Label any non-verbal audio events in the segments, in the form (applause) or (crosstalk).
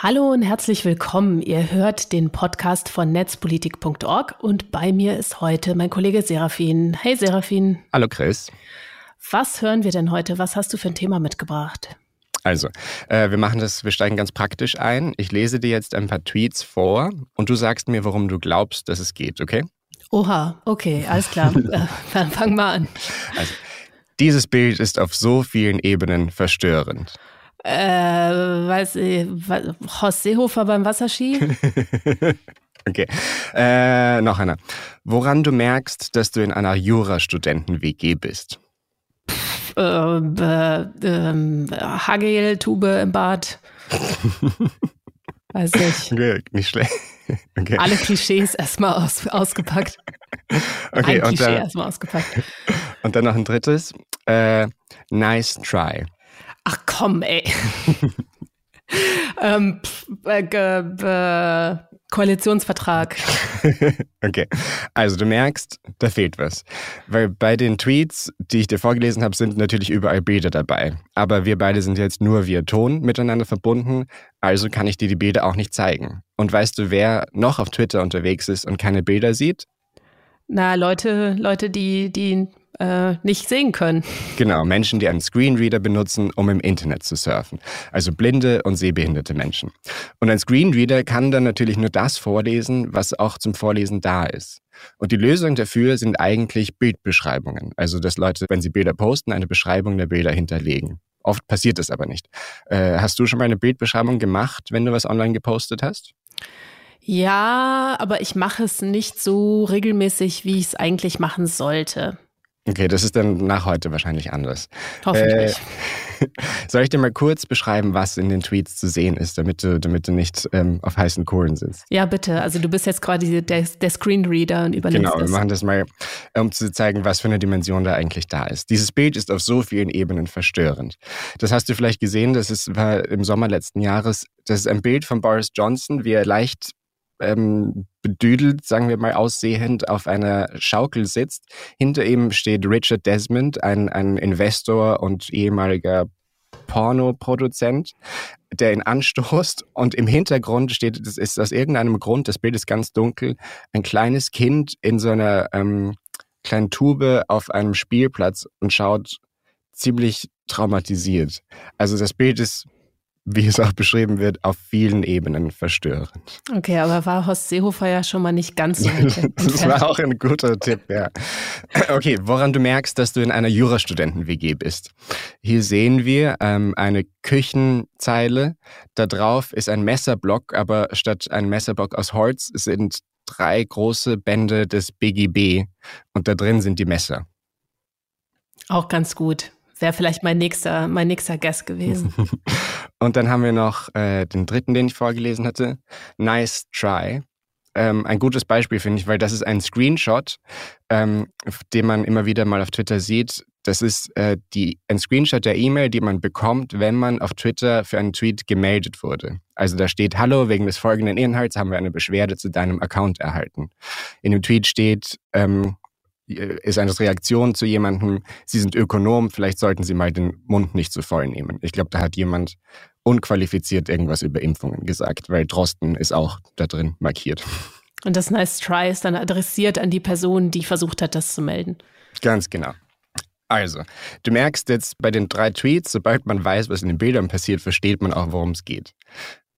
Hallo und herzlich willkommen. Ihr hört den Podcast von netzpolitik.org und bei mir ist heute mein Kollege Serafin. Hey Serafin. Hallo Chris. Was hören wir denn heute? Was hast du für ein Thema mitgebracht? Also, äh, wir machen das, wir steigen ganz praktisch ein. Ich lese dir jetzt ein paar Tweets vor und du sagst mir, warum du glaubst, dass es geht, okay? Oha, okay, alles klar. (laughs) Äh, dann fang mal an. Also, dieses Bild ist auf so vielen Ebenen verstörend. Äh, weiß ich, Horst Seehofer beim Wasserski? (laughs) okay. Äh, noch einer. Woran du merkst, dass du in einer Jurastudenten-WG bist? Äh, äh, äh, Hagel-Tube im Bad. (laughs) Weiß nicht. Okay, nicht schlecht. (laughs) Okay. Alle Klischees erstmal aus, ausgepackt. Okay, ein Klischee erstmal ausgepackt. Und dann noch ein drittes. Äh, nice try. Ach komm, ey. (laughs) ähm, pf, äh, Koalitionsvertrag. (laughs) okay, also du merkst, da fehlt was. Weil bei den Tweets, die ich dir vorgelesen habe, sind natürlich überall Bilder dabei. Aber wir beide sind jetzt nur via Ton miteinander verbunden, also kann ich dir die Bilder auch nicht zeigen. Und weißt du, wer noch auf Twitter unterwegs ist und keine Bilder sieht? Na, Leute, Leute, die, die äh, nicht sehen können. Genau, Menschen, die einen Screenreader benutzen, um im Internet zu surfen. Also blinde und sehbehinderte Menschen. Und ein Screenreader kann dann natürlich nur das vorlesen, was auch zum Vorlesen da ist. Und die Lösung dafür sind eigentlich Bildbeschreibungen. Also, dass Leute, wenn sie Bilder posten, eine Beschreibung der Bilder hinterlegen. Oft passiert das aber nicht. Äh, hast du schon mal eine Bildbeschreibung gemacht, wenn du was online gepostet hast? Ja, aber ich mache es nicht so regelmäßig, wie ich es eigentlich machen sollte. Okay, das ist dann nach heute wahrscheinlich anders. Hoffentlich. Äh, (laughs) soll ich dir mal kurz beschreiben, was in den Tweets zu sehen ist, damit du, damit du nicht ähm, auf heißen Kohlen sitzt? Ja, bitte. Also du bist jetzt quasi der, der Screenreader und übernimmst Genau, wir machen das mal, um zu zeigen, was für eine Dimension da eigentlich da ist. Dieses Bild ist auf so vielen Ebenen verstörend. Das hast du vielleicht gesehen, das ist, war im Sommer letzten Jahres. Das ist ein Bild von Boris Johnson, wie er leicht ähm, bedüdelt, sagen wir mal aussehend, auf einer Schaukel sitzt. Hinter ihm steht Richard Desmond, ein, ein Investor und ehemaliger Pornoproduzent, der ihn anstoßt und im Hintergrund steht, das ist aus irgendeinem Grund, das Bild ist ganz dunkel, ein kleines Kind in so einer ähm, kleinen Tube auf einem Spielplatz und schaut ziemlich traumatisiert. Also das Bild ist wie es auch beschrieben wird, auf vielen Ebenen verstörend. Okay, aber war Horst Seehofer ja schon mal nicht ganz so (laughs) Das war auch ein guter Tipp, ja. Okay, woran du merkst, dass du in einer Jurastudenten-WG bist. Hier sehen wir ähm, eine Küchenzeile. Da drauf ist ein Messerblock, aber statt ein Messerblock aus Holz sind drei große Bände des BGB und da drin sind die Messer. Auch ganz gut. Wäre vielleicht mein nächster, mein nächster Guest gewesen. (laughs) Und dann haben wir noch äh, den dritten, den ich vorgelesen hatte. Nice try. Ähm, ein gutes Beispiel finde ich, weil das ist ein Screenshot, ähm, den man immer wieder mal auf Twitter sieht. Das ist äh, die, ein Screenshot der E-Mail, die man bekommt, wenn man auf Twitter für einen Tweet gemeldet wurde. Also da steht, hallo, wegen des folgenden Inhalts haben wir eine Beschwerde zu deinem Account erhalten. In dem Tweet steht, ähm, ist eine Reaktion zu jemandem, Sie sind Ökonom, vielleicht sollten Sie mal den Mund nicht zu voll nehmen. Ich glaube, da hat jemand unqualifiziert irgendwas über Impfungen gesagt, weil Drosten ist auch da drin markiert. Und das Nice Try ist dann adressiert an die Person, die versucht hat, das zu melden. Ganz genau. Also, du merkst jetzt bei den drei Tweets, sobald man weiß, was in den Bildern passiert, versteht man auch, worum es geht.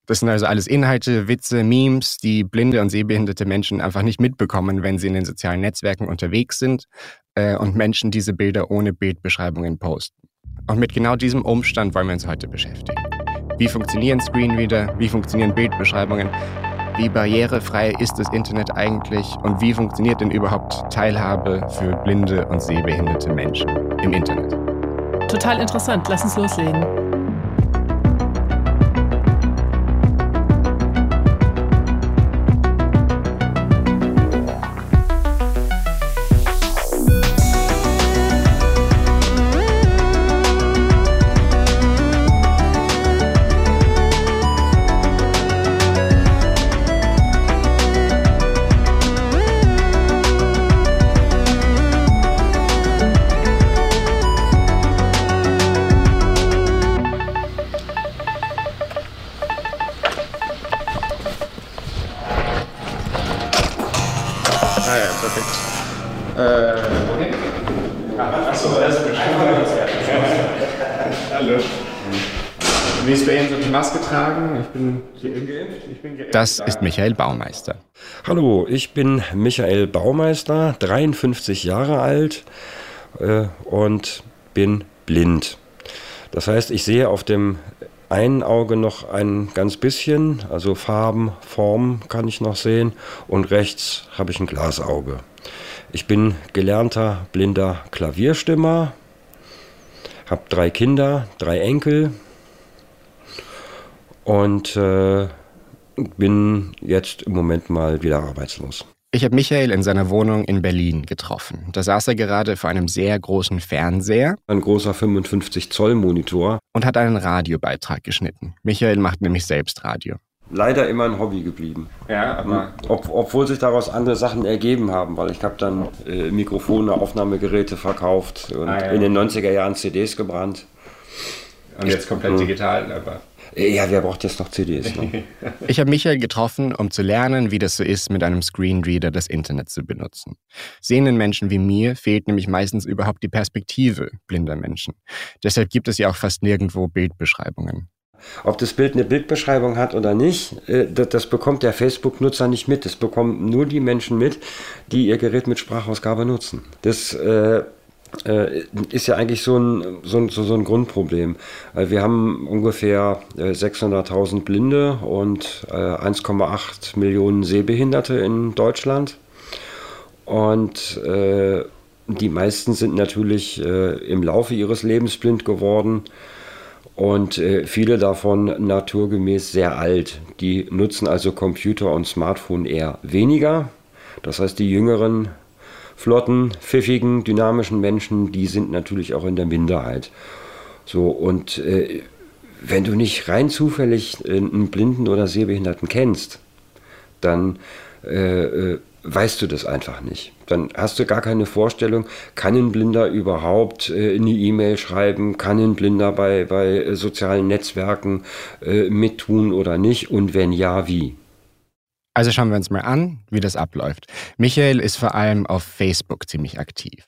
Das sind also alles Inhalte, Witze, Memes, die blinde und sehbehinderte Menschen einfach nicht mitbekommen, wenn sie in den sozialen Netzwerken unterwegs sind äh, und Menschen diese Bilder ohne Bildbeschreibungen posten. Und mit genau diesem Umstand wollen wir uns heute beschäftigen. Wie funktionieren Screenreader? Wie funktionieren Bildbeschreibungen? Wie barrierefrei ist das Internet eigentlich? Und wie funktioniert denn überhaupt Teilhabe für blinde und sehbehinderte Menschen im Internet? Total interessant. Lass uns loslegen. Wie ist bei Ihnen so die Maske tragen? Ich bin geimpft. Ich bin geimpft. Das ist Michael Baumeister. Hallo, ich bin Michael Baumeister, 53 Jahre alt äh, und bin blind. Das heißt, ich sehe auf dem einen Auge noch ein ganz bisschen, also Farben, Formen kann ich noch sehen und rechts habe ich ein Glasauge. Ich bin gelernter blinder Klavierstimmer, habe drei Kinder, drei Enkel und äh, bin jetzt im Moment mal wieder arbeitslos. Ich habe Michael in seiner Wohnung in Berlin getroffen. Da saß er gerade vor einem sehr großen Fernseher. Ein großer 55 Zoll Monitor. Und hat einen Radiobeitrag geschnitten. Michael macht nämlich selbst Radio. Leider immer ein Hobby geblieben. Ja, aber. Ob, obwohl sich daraus andere Sachen ergeben haben, weil ich habe dann äh, Mikrofone, Aufnahmegeräte verkauft und ah, ja. in den 90er Jahren CDs gebrannt. Und jetzt komplett digital, aber. Äh, ja, wer braucht jetzt noch CDs? Ne? ich habe Michael getroffen, um zu lernen, wie das so ist, mit einem Screenreader das Internet zu benutzen. Sehenden Menschen wie mir fehlt nämlich meistens überhaupt die Perspektive blinder Menschen. Deshalb gibt es ja auch fast nirgendwo Bildbeschreibungen. Ob das Bild eine Bildbeschreibung hat oder nicht, äh, das bekommt der Facebook-Nutzer nicht mit. Das bekommen nur die Menschen mit, die ihr Gerät mit Sprachausgabe nutzen. Das äh, ist ja eigentlich so ein, so ein, so ein Grundproblem. Wir haben ungefähr 600.000 äh, Blinde und 1,8 äh, Millionen Sehbehinderte in Deutschland. Und die meisten sind natürlich im Laufe ihres Lebens blind geworden und viele davon naturgemäß sehr alt. Die nutzen also Computer und Smartphone eher weniger. Das heißt, die Jüngeren flotten, pfiffigen, dynamischen Menschen, die sind natürlich auch in der Minderheit. So, und äh, wenn du nicht rein zufällig einen Blinden oder Sehbehinderten kennst, dann äh, äh, weißt du das einfach nicht. Dann hast du gar keine Vorstellung, kann ein Blinder überhaupt äh, eine E-Mail schreiben, kann ein Blinder bei, bei äh, sozialen Netzwerken äh, mittun oder nicht und wenn ja, wie. Also schauen wir uns mal an, wie das abläuft. Michael ist vor allem auf Facebook ziemlich aktiv.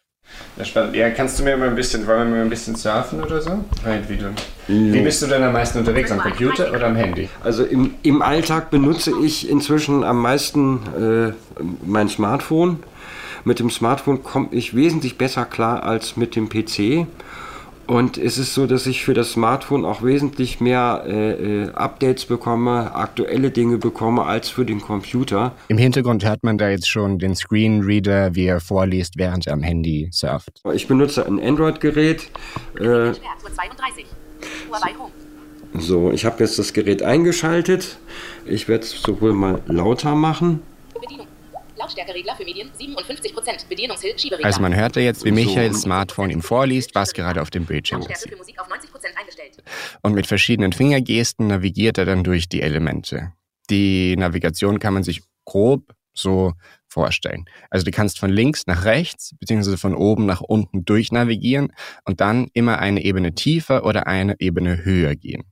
Ja, spannend. Ja, kannst du mir mal ein bisschen, wollen wir mal ein bisschen surfen oder so? Wie, du, wie bist du denn am meisten unterwegs? Am Computer oder am Handy? Also im, im Alltag benutze ich inzwischen am meisten äh, mein Smartphone. Mit dem Smartphone komme ich wesentlich besser klar als mit dem PC. Und es ist so, dass ich für das Smartphone auch wesentlich mehr äh, äh, Updates bekomme, aktuelle Dinge bekomme als für den Computer. Im Hintergrund hört man da jetzt schon den Screenreader, wie er vorliest, während er am Handy surft. Ich benutze ein Android-Gerät. Äh, so, ich habe jetzt das Gerät eingeschaltet. Ich werde es sowohl mal lauter machen. Lautstärkeregler für Medien 57 Prozent. Bedienungshilfe Schieberegler. Also man hörte jetzt, wie Michaels Smartphone ihm vorliest, was gerade auf dem Bildschirm ist. Und mit verschiedenen Fingergesten navigiert er dann durch die Elemente. Die Navigation kann man sich grob so vorstellen. Also du kannst von links nach rechts beziehungsweise von oben nach unten durchnavigieren und dann immer eine Ebene tiefer oder eine Ebene höher gehen.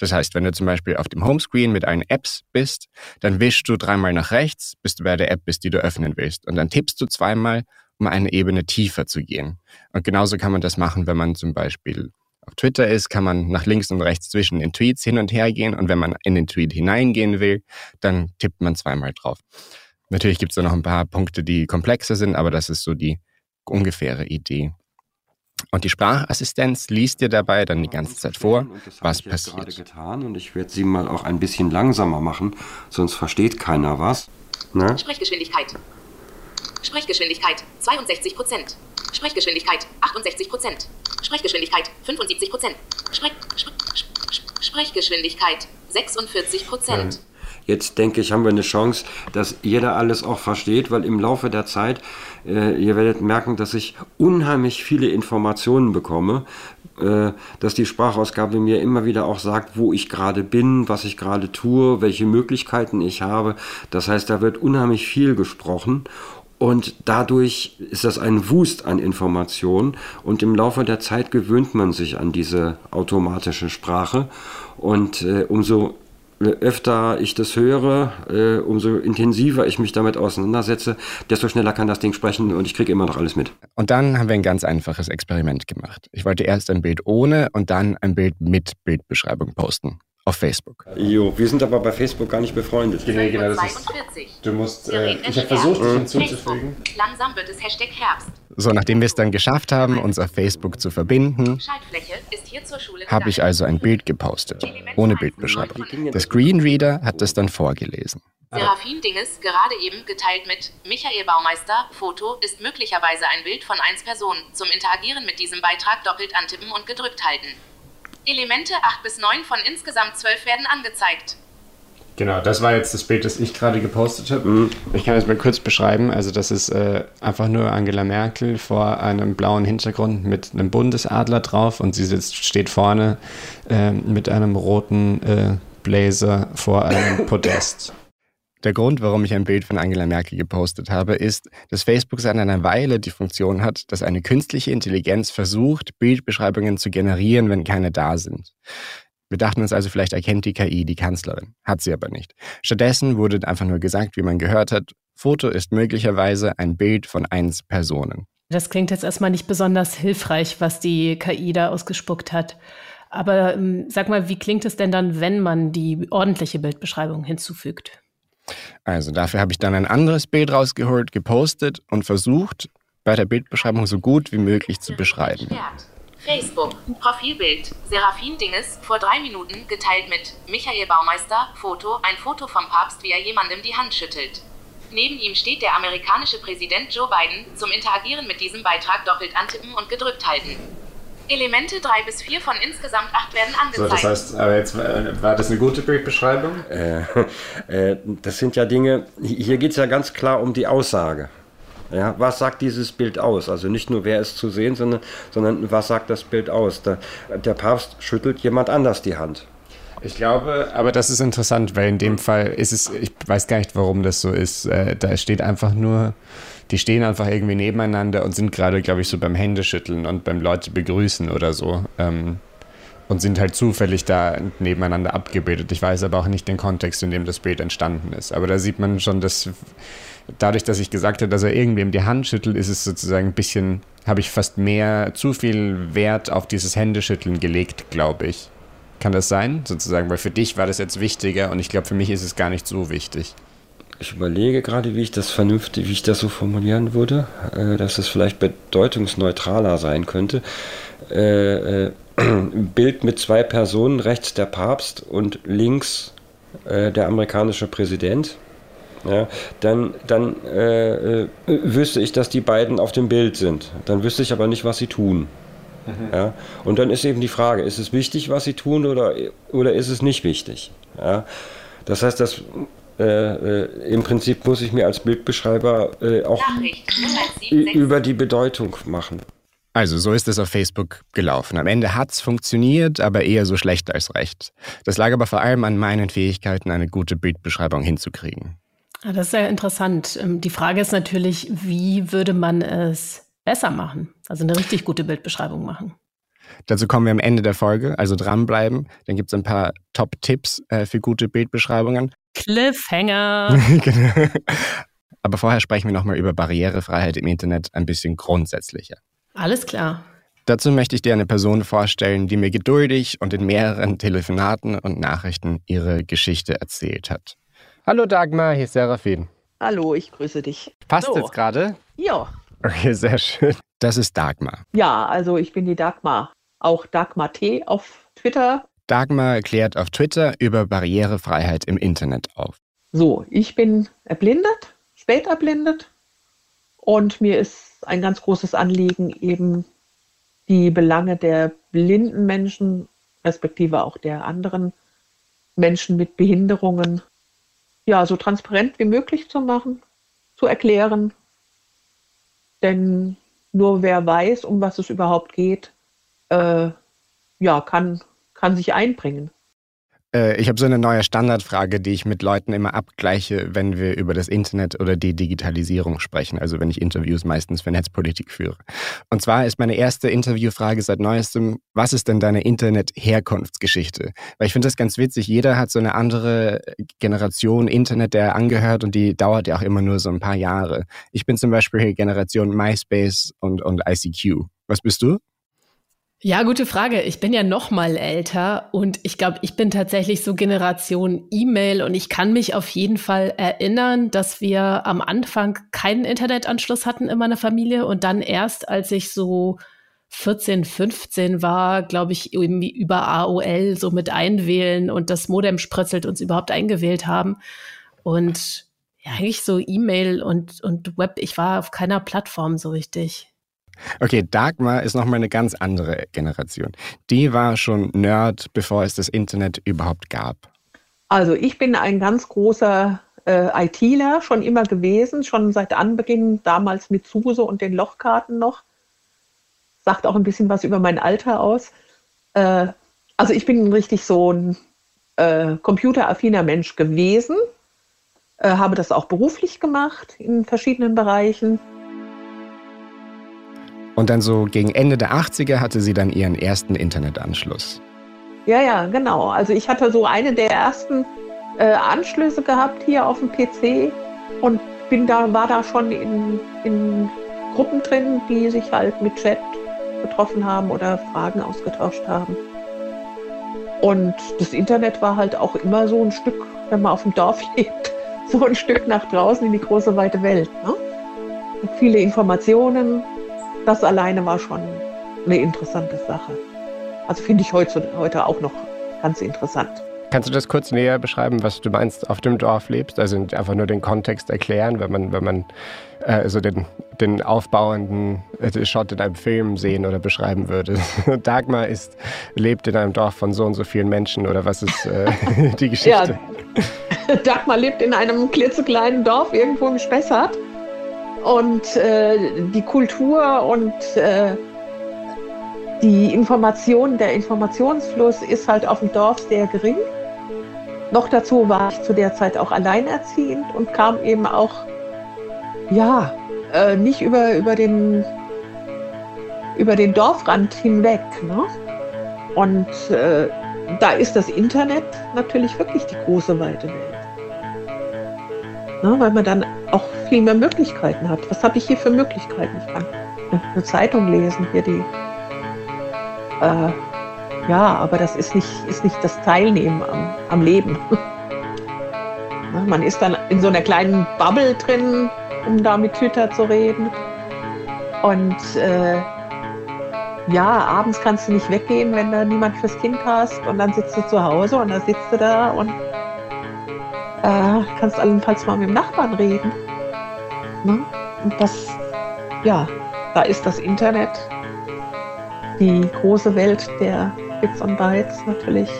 Das heißt, wenn du zum Beispiel auf dem Homescreen mit allen Apps bist, dann wischst du dreimal nach rechts, bis du bei der App bist, die du öffnen willst. Und dann tippst du zweimal, um eine Ebene tiefer zu gehen. Und genauso kann man das machen, wenn man zum Beispiel auf Twitter ist, kann man nach links und rechts zwischen den Tweets hin und her gehen. Und wenn man in den Tweet hineingehen will, dann tippt man zweimal drauf. Natürlich gibt es da noch ein paar Punkte, die komplexer sind, aber das ist so die ungefähre Idee. Und die Sprachassistenz liest dir dabei dann die ganze Zeit vor, was passiert. Gerade getan und ich werde sie mal auch ein bisschen langsamer machen, sonst versteht keiner was. Ne? Sprechgeschwindigkeit. Sprechgeschwindigkeit 62 Prozent. Sprechgeschwindigkeit 68 Prozent. Sprechgeschwindigkeit 75 Prozent. Sprech, Sprech, Sprechgeschwindigkeit 46 Prozent. Jetzt denke ich, haben wir eine Chance, dass jeder alles auch versteht, weil im Laufe der Zeit, äh, ihr werdet merken, dass ich unheimlich viele Informationen bekomme, äh, dass die Sprachausgabe mir immer wieder auch sagt, wo ich gerade bin, was ich gerade tue, welche Möglichkeiten ich habe. Das heißt, da wird unheimlich viel gesprochen. Und dadurch ist das ein Wust an Informationen. Und im Laufe der Zeit gewöhnt man sich an diese automatische Sprache. Und äh, umso öfter ich das höre, äh, umso intensiver ich mich damit auseinandersetze, desto schneller kann das Ding sprechen und ich kriege immer noch alles mit. Und dann haben wir ein ganz einfaches Experiment gemacht. Ich wollte erst ein Bild ohne und dann ein Bild mit Bildbeschreibung posten auf Facebook. Jo, wir sind aber bei Facebook gar nicht befreundet. Genau, genau, das ist, du musst, äh, ich habe versucht, dich hinzuzufügen. Langsam wird es Hashtag Herbst. So, nachdem wir es dann geschafft haben, uns auf Facebook zu verbinden, habe ich also ein Bild gepostet, ohne Bildbeschreibung. Der Screenreader hat das dann vorgelesen. Serafin Dinges, gerade eben geteilt mit Michael Baumeister, Foto ist möglicherweise ein Bild von 1 Person. Zum Interagieren mit diesem Beitrag doppelt antippen und gedrückt halten. Elemente 8 bis 9 von insgesamt 12 werden angezeigt. Genau, das war jetzt das Bild, das ich gerade gepostet habe. Ich kann es mal kurz beschreiben. Also das ist äh, einfach nur Angela Merkel vor einem blauen Hintergrund mit einem Bundesadler drauf und sie sitzt, steht vorne äh, mit einem roten äh, Blazer vor einem Podest. Der Grund, warum ich ein Bild von Angela Merkel gepostet habe, ist, dass Facebook seit einer Weile die Funktion hat, dass eine künstliche Intelligenz versucht, Bildbeschreibungen zu generieren, wenn keine da sind. Wir dachten uns also, vielleicht erkennt die KI die Kanzlerin. Hat sie aber nicht. Stattdessen wurde einfach nur gesagt, wie man gehört hat, Foto ist möglicherweise ein Bild von eins Personen. Das klingt jetzt erstmal nicht besonders hilfreich, was die KI da ausgespuckt hat. Aber ähm, sag mal, wie klingt es denn dann, wenn man die ordentliche Bildbeschreibung hinzufügt? Also dafür habe ich dann ein anderes Bild rausgeholt, gepostet und versucht, bei der Bildbeschreibung so gut wie möglich zu beschreiben. Facebook, Profilbild, Serafin Dinges, vor drei Minuten, geteilt mit Michael Baumeister, Foto, ein Foto vom Papst, wie er jemandem die Hand schüttelt. Neben ihm steht der amerikanische Präsident Joe Biden, zum Interagieren mit diesem Beitrag doppelt antippen und gedrückt halten. Elemente 3 bis 4 von insgesamt 8 werden angezeigt. So, das heißt, aber jetzt äh, war das eine gute Bildbeschreibung? Äh, (laughs) äh, das sind ja Dinge, hier geht es ja ganz klar um die Aussage. Ja, was sagt dieses Bild aus? Also nicht nur, wer ist zu sehen, sondern, sondern was sagt das Bild aus? Der, der Papst schüttelt jemand anders die Hand. Ich glaube, aber das ist interessant, weil in dem Fall ist es, ich weiß gar nicht, warum das so ist. Äh, da steht einfach nur, die stehen einfach irgendwie nebeneinander und sind gerade, glaube ich, so beim Händeschütteln und beim Leute begrüßen oder so. Ähm, und sind halt zufällig da nebeneinander abgebildet. Ich weiß aber auch nicht den Kontext, in dem das Bild entstanden ist. Aber da sieht man schon, dass dadurch, dass ich gesagt habe, dass er irgendwem die Hand schüttelt, ist es sozusagen ein bisschen, habe ich fast mehr, zu viel Wert auf dieses Händeschütteln gelegt, glaube ich. Kann das sein, sozusagen? Weil für dich war das jetzt wichtiger und ich glaube, für mich ist es gar nicht so wichtig. Ich überlege gerade, wie ich das vernünftig, wie ich das so formulieren würde, äh, dass es vielleicht bedeutungsneutraler sein könnte. Äh, äh, (clears throat) Bild mit zwei Personen, rechts der Papst und links äh, der amerikanische Präsident. Ja, dann dann äh, äh, wüsste ich, dass die beiden auf dem Bild sind. Dann wüsste ich aber nicht, was sie tun. Mhm. Ja, und dann ist eben die Frage, ist es wichtig, was sie tun oder, oder ist es nicht wichtig? Ja, das heißt, dass äh, äh, im Prinzip muss ich mir als Bildbeschreiber äh, auch über die Bedeutung machen. Also so ist es auf Facebook gelaufen. Am Ende hat es funktioniert, aber eher so schlecht als recht. Das lag aber vor allem an meinen Fähigkeiten, eine gute Bildbeschreibung hinzukriegen. Ah, das ist sehr interessant. Ähm, die Frage ist natürlich, wie würde man es besser machen? Also eine richtig gute Bildbeschreibung machen. Dazu kommen wir am Ende der Folge, also dranbleiben. Dann gibt es ein paar Top-Tipps äh, für gute Bildbeschreibungen. Cliffhanger. (laughs) genau. Aber vorher sprechen wir nochmal über Barrierefreiheit im Internet ein bisschen grundsätzlicher. Alles klar. Dazu möchte ich dir eine Person vorstellen, die mir geduldig und in mehreren Telefonaten und Nachrichten ihre Geschichte erzählt hat. Hallo Dagmar, hier ist Serafin. Hallo, ich grüße dich. Passt so. jetzt gerade? Ja. Okay, sehr schön. Das ist Dagmar. Ja, also ich bin die Dagmar. Auch Dagmar T auf Twitter. Dagmar klärt auf Twitter über Barrierefreiheit im Internet auf. So, ich bin erblindet, spät erblindet. Und mir ist ein ganz großes Anliegen, eben die Belange der blinden Menschen, respektive auch der anderen Menschen mit Behinderungen ja, so transparent wie möglich zu machen, zu erklären. Denn nur wer weiß, um was es überhaupt geht, äh, ja, kann, kann sich einbringen. Äh, ich habe so eine neue Standardfrage, die ich mit Leuten immer abgleiche, wenn wir über das Internet oder die Digitalisierung sprechen. Also wenn ich Interviews meistens für Netzpolitik führe. Und zwar ist meine erste Interviewfrage seit neuestem, was ist denn deine Internet-Herkunftsgeschichte? Weil ich finde das ganz witzig. Jeder hat so eine andere Generation Internet, der angehört und die dauert ja auch immer nur so ein paar Jahre. Ich bin zum Beispiel Generation MySpace und, und ICQ. Was bist du? Ja, gute Frage. Ich bin ja noch mal älter und ich glaube, ich bin tatsächlich so Generation E-Mail und ich kann mich auf jeden Fall erinnern, dass wir am Anfang keinen Internetanschluss hatten in meiner Familie und dann erst, als ich so 14, 15 war, glaube ich, über AOL so mit einwählen und das Modem spritzelt uns überhaupt eingewählt haben. Und ja, eigentlich so E-Mail und, und Web, ich war auf keiner Plattform so richtig. Okay, Dagmar ist nochmal eine ganz andere Generation. Die war schon Nerd, bevor es das Internet überhaupt gab. Also ich bin ein ganz großer äh, ITler schon immer gewesen, schon seit Anbeginn, damals mit SUSE und den Lochkarten noch. Sagt auch ein bisschen was über mein Alter aus. Äh, also ich bin richtig so ein äh, computeraffiner Mensch gewesen, äh, habe das auch beruflich gemacht in verschiedenen Bereichen und dann so gegen Ende der 80er hatte sie dann ihren ersten Internetanschluss. Ja, ja, genau. Also ich hatte so eine der ersten äh, Anschlüsse gehabt hier auf dem PC und bin da, war da schon in, in Gruppen drin, die sich halt mit Chat getroffen haben oder Fragen ausgetauscht haben. Und das Internet war halt auch immer so ein Stück, wenn man auf dem Dorf (laughs) lebt, so ein Stück nach draußen in die große weite Welt. Ne? viele Informationen, das alleine war schon eine interessante Sache. Also finde ich heute, heute auch noch ganz interessant. Kannst du das kurz näher beschreiben, was du meinst, auf dem Dorf lebst? Also einfach nur den Kontext erklären, wenn man, wenn man äh, so den, den aufbauenden äh, Shot in einem Film sehen oder beschreiben würde. (laughs) Dagmar ist, lebt in einem Dorf von so und so vielen Menschen oder was ist äh, (laughs) die Geschichte? Ja, (laughs) Dagmar lebt in einem klitzekleinen Dorf irgendwo im Spessart und äh, die Kultur und äh, die Information, der Informationsfluss ist halt auf dem Dorf sehr gering. Noch dazu war ich zu der Zeit auch alleinerziehend und kam eben auch, ja, äh, nicht über, über, den, über den Dorfrand hinweg. Ne? Und äh, da ist das Internet natürlich wirklich die große weite Welt. Ne? Weil man dann auch viel mehr Möglichkeiten hat. Was habe ich hier für Möglichkeiten? Ich kann eine Zeitung lesen, hier die. Äh, ja, aber das ist nicht, ist nicht das Teilnehmen am, am Leben. (laughs) Man ist dann in so einer kleinen Bubble drin, um da mit Twitter zu reden. Und äh, ja, abends kannst du nicht weggehen, wenn da niemand fürs Kind hast. Und dann sitzt du zu Hause und dann sitzt du da und äh, kannst allenfalls mal mit dem Nachbarn reden. Ne? Und das, ja, da ist das Internet, die große Welt der Bits und Bytes natürlich.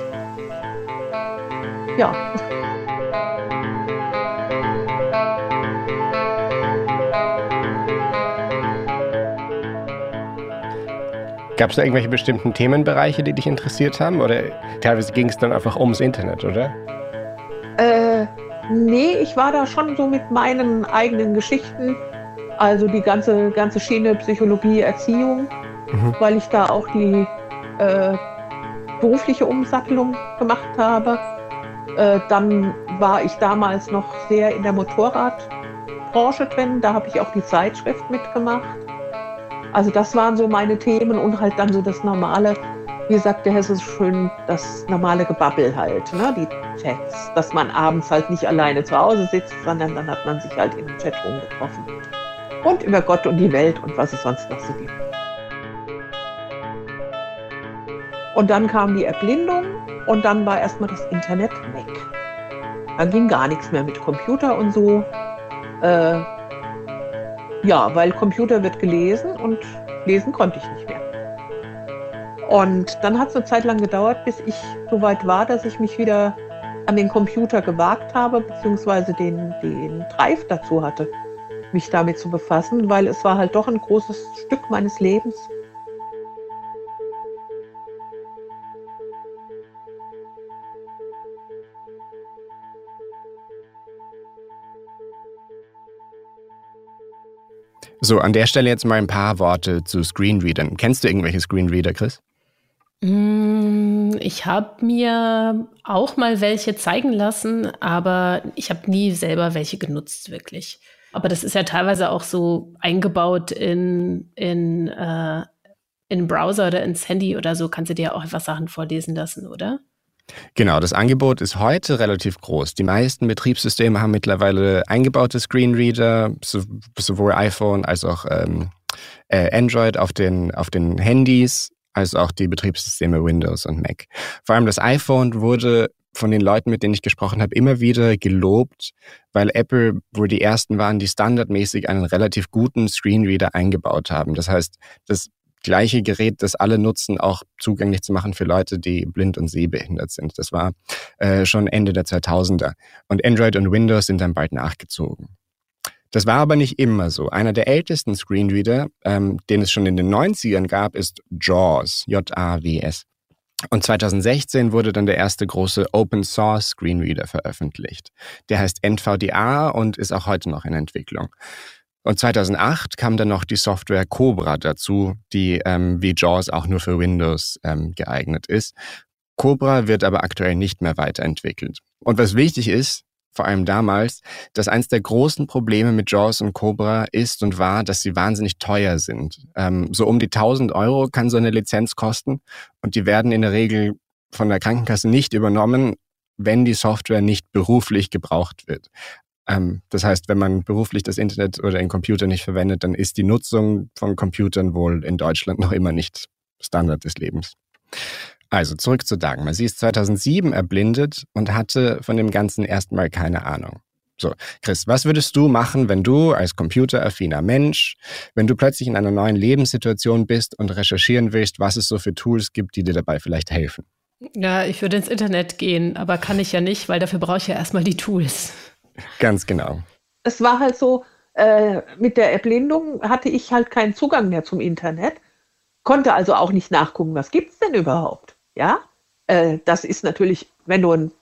Ja. Gab es da irgendwelche bestimmten Themenbereiche, die dich interessiert haben? Oder teilweise ging es dann einfach ums Internet, oder? Nee, ich war da schon so mit meinen eigenen Geschichten, also die ganze, ganze Schiene Psychologie, Erziehung, mhm. weil ich da auch die äh, berufliche Umsattelung gemacht habe. Äh, dann war ich damals noch sehr in der Motorradbranche drin, da habe ich auch die Zeitschrift mitgemacht. Also das waren so meine Themen und halt dann so das normale wie sagt der Hesse schön, das normale Gebabbel halt, ne? die Chats, dass man abends halt nicht alleine zu Hause sitzt, sondern dann hat man sich halt in im Chatroom getroffen. Und über Gott und die Welt und was es sonst noch so gibt. Und dann kam die Erblindung und dann war erstmal das Internet weg. Dann ging gar nichts mehr mit Computer und so. Äh, ja, weil Computer wird gelesen und lesen konnte ich nicht mehr. Und dann hat es eine Zeit lang gedauert, bis ich so weit war, dass ich mich wieder an den Computer gewagt habe, beziehungsweise den, den Drive dazu hatte, mich damit zu befassen, weil es war halt doch ein großes Stück meines Lebens. So, an der Stelle jetzt mal ein paar Worte zu Screenreadern. Kennst du irgendwelche Screenreader, Chris? Mm, ich habe mir auch mal welche zeigen lassen, aber ich habe nie selber welche genutzt, wirklich. Aber das ist ja teilweise auch so eingebaut in, in, äh, in Browser oder ins Handy oder so, kannst du dir auch einfach Sachen vorlesen lassen, oder? Genau, das Angebot ist heute relativ groß. Die meisten Betriebssysteme haben mittlerweile eingebaute Screenreader, sowohl iPhone als auch ähm, äh, Android auf den, auf den Handys, als auch die Betriebssysteme Windows und Mac. Vor allem das iPhone wurde von den Leuten, mit denen ich gesprochen habe, immer wieder gelobt, weil Apple wohl die ersten waren, die standardmäßig einen relativ guten Screenreader eingebaut haben. Das heißt, das gleiche Gerät, das alle nutzen, auch zugänglich zu machen für Leute, die blind und sehbehindert sind. Das war äh, schon Ende der 2000er. Und Android und Windows sind dann bald nachgezogen. Das war aber nicht immer so. Einer der ältesten Screenreader, ähm, den es schon in den 90ern gab, ist JAWS, J-A-W-S. Und 2016 wurde dann der erste große Open Source Screenreader veröffentlicht. Der heißt NVDA und ist auch heute noch in Entwicklung. Und 2008 kam dann noch die Software Cobra dazu, die ähm, wie JAWS auch nur für Windows ähm, geeignet ist. Cobra wird aber aktuell nicht mehr weiterentwickelt. Und was wichtig ist, vor allem damals, dass eins der großen Probleme mit JAWS und Cobra ist und war, dass sie wahnsinnig teuer sind. Ähm, so um die 1000 Euro kann so eine Lizenz kosten und die werden in der Regel von der Krankenkasse nicht übernommen, wenn die Software nicht beruflich gebraucht wird. Ähm, das heißt, wenn man beruflich das Internet oder den Computer nicht verwendet, dann ist die Nutzung von Computern wohl in Deutschland noch immer nicht Standard des Lebens. Also zurück zu Dagmar. Sie ist 2007 erblindet und hatte von dem Ganzen erstmal keine Ahnung. So, Chris, was würdest du machen, wenn du als computeraffiner Mensch, wenn du plötzlich in einer neuen Lebenssituation bist und recherchieren willst, was es so für Tools gibt, die dir dabei vielleicht helfen? Ja, ich würde ins Internet gehen, aber kann ich ja nicht, weil dafür brauche ich ja erstmal die Tools. Ganz genau. Es war halt so, äh, mit der Erblindung hatte ich halt keinen Zugang mehr zum Internet, konnte also auch nicht nachgucken, was gibt es denn überhaupt. Ja, äh, das ist natürlich, wenn du ein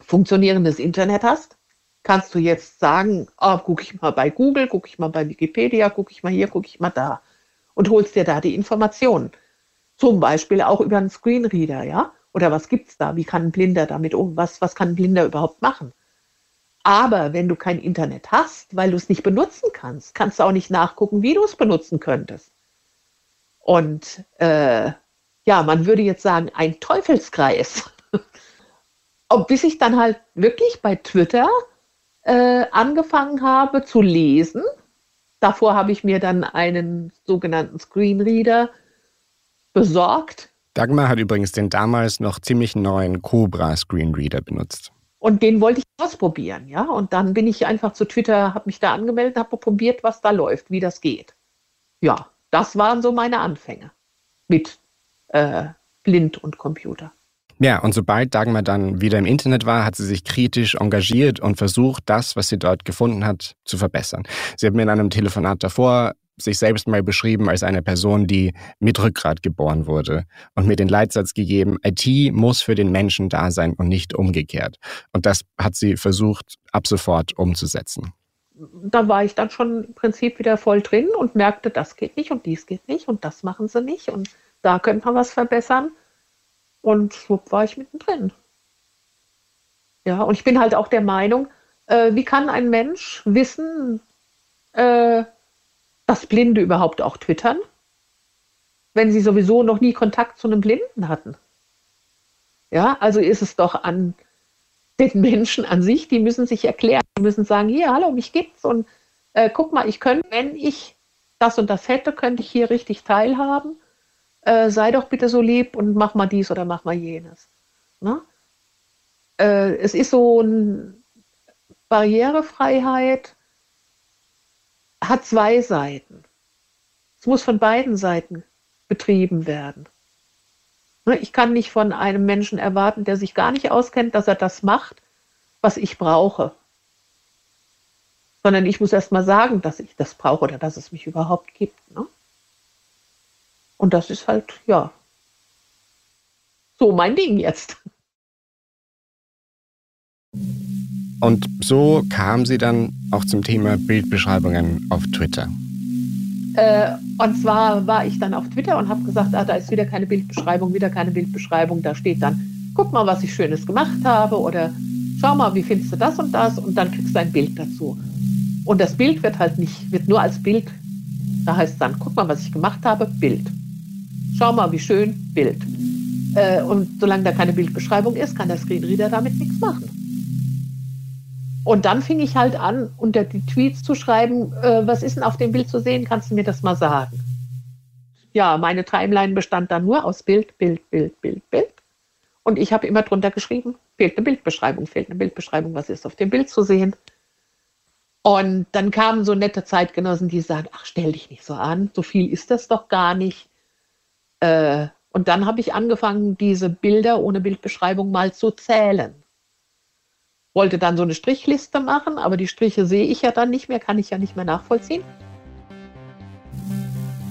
funktionierendes Internet hast, kannst du jetzt sagen, oh, gucke ich mal bei Google, gucke ich mal bei Wikipedia, gucke ich mal hier, gucke ich mal da und holst dir da die Informationen. Zum Beispiel auch über einen Screenreader, ja? Oder was gibt es da? Wie kann ein Blinder damit um? Was, was kann ein Blinder überhaupt machen? Aber wenn du kein Internet hast, weil du es nicht benutzen kannst, kannst du auch nicht nachgucken, wie du es benutzen könntest. Und äh, ja, man würde jetzt sagen, ein Teufelskreis. (laughs) Und bis ich dann halt wirklich bei Twitter äh, angefangen habe zu lesen. Davor habe ich mir dann einen sogenannten Screenreader besorgt. Dagmar hat übrigens den damals noch ziemlich neuen Cobra Screenreader benutzt. Und den wollte ich ausprobieren, ja. Und dann bin ich einfach zu Twitter, habe mich da angemeldet, habe probiert, was da läuft, wie das geht. Ja, das waren so meine Anfänge mit äh, blind und Computer. Ja, und sobald Dagmar dann wieder im Internet war, hat sie sich kritisch engagiert und versucht, das, was sie dort gefunden hat, zu verbessern. Sie hat mir in einem Telefonat davor sich selbst mal beschrieben als eine Person, die mit Rückgrat geboren wurde und mir den Leitsatz gegeben, IT muss für den Menschen da sein und nicht umgekehrt. Und das hat sie versucht, ab sofort umzusetzen. Da war ich dann schon im Prinzip wieder voll drin und merkte, das geht nicht und dies geht nicht und das machen sie nicht und da könnte man was verbessern. Und schwupp war ich mittendrin. Ja, und ich bin halt auch der Meinung, äh, wie kann ein Mensch wissen, äh, dass Blinde überhaupt auch twittern, wenn sie sowieso noch nie Kontakt zu einem Blinden hatten? Ja, also ist es doch an den (laughs) Menschen an sich, die müssen sich erklären, die müssen sagen, hier, hallo, mich gibt's und äh, guck mal, ich könnte, wenn ich das und das hätte, könnte ich hier richtig teilhaben äh, sei doch bitte so lieb und mach mal dies oder mach mal jenes. Ne? Äh, es ist so ein Barrierefreiheit hat zwei Seiten. Es muss von beiden Seiten betrieben werden. Ne? Ich kann nicht von einem Menschen erwarten, der sich gar nicht auskennt, dass er das macht, was ich brauche. Sondern ich muss erst mal sagen, dass ich das brauche oder dass es mich überhaupt gibt. Ne? Und das ist halt, ja, so mein Ding jetzt. Und so kam sie dann auch zum Thema Bildbeschreibungen auf Twitter. Äh, und zwar war ich dann auf Twitter und habe gesagt, ah, da ist wieder keine Bildbeschreibung, wieder keine Bildbeschreibung. Da steht dann, guck mal, was ich Schönes gemacht habe oder schau mal, wie findest du das und das und dann kriegst du ein Bild dazu. Und das Bild wird halt nicht, wird nur als Bild, da heißt es dann, guck mal, was ich gemacht habe, Bild. Schau mal, wie schön, Bild. Äh, und solange da keine Bildbeschreibung ist, kann der Screenreader damit nichts machen. Und dann fing ich halt an, unter die Tweets zu schreiben, äh, was ist denn auf dem Bild zu sehen? Kannst du mir das mal sagen? Ja, meine Timeline bestand dann nur aus Bild, Bild, Bild, Bild, Bild. Und ich habe immer drunter geschrieben, fehlt eine Bildbeschreibung, fehlt eine Bildbeschreibung, was ist auf dem Bild zu sehen? Und dann kamen so nette Zeitgenossen, die sagen, ach, stell dich nicht so an, so viel ist das doch gar nicht. Äh, und dann habe ich angefangen, diese Bilder ohne Bildbeschreibung mal zu zählen wollte dann so eine Strichliste machen, aber die Striche sehe ich ja dann nicht mehr, kann ich ja nicht mehr nachvollziehen.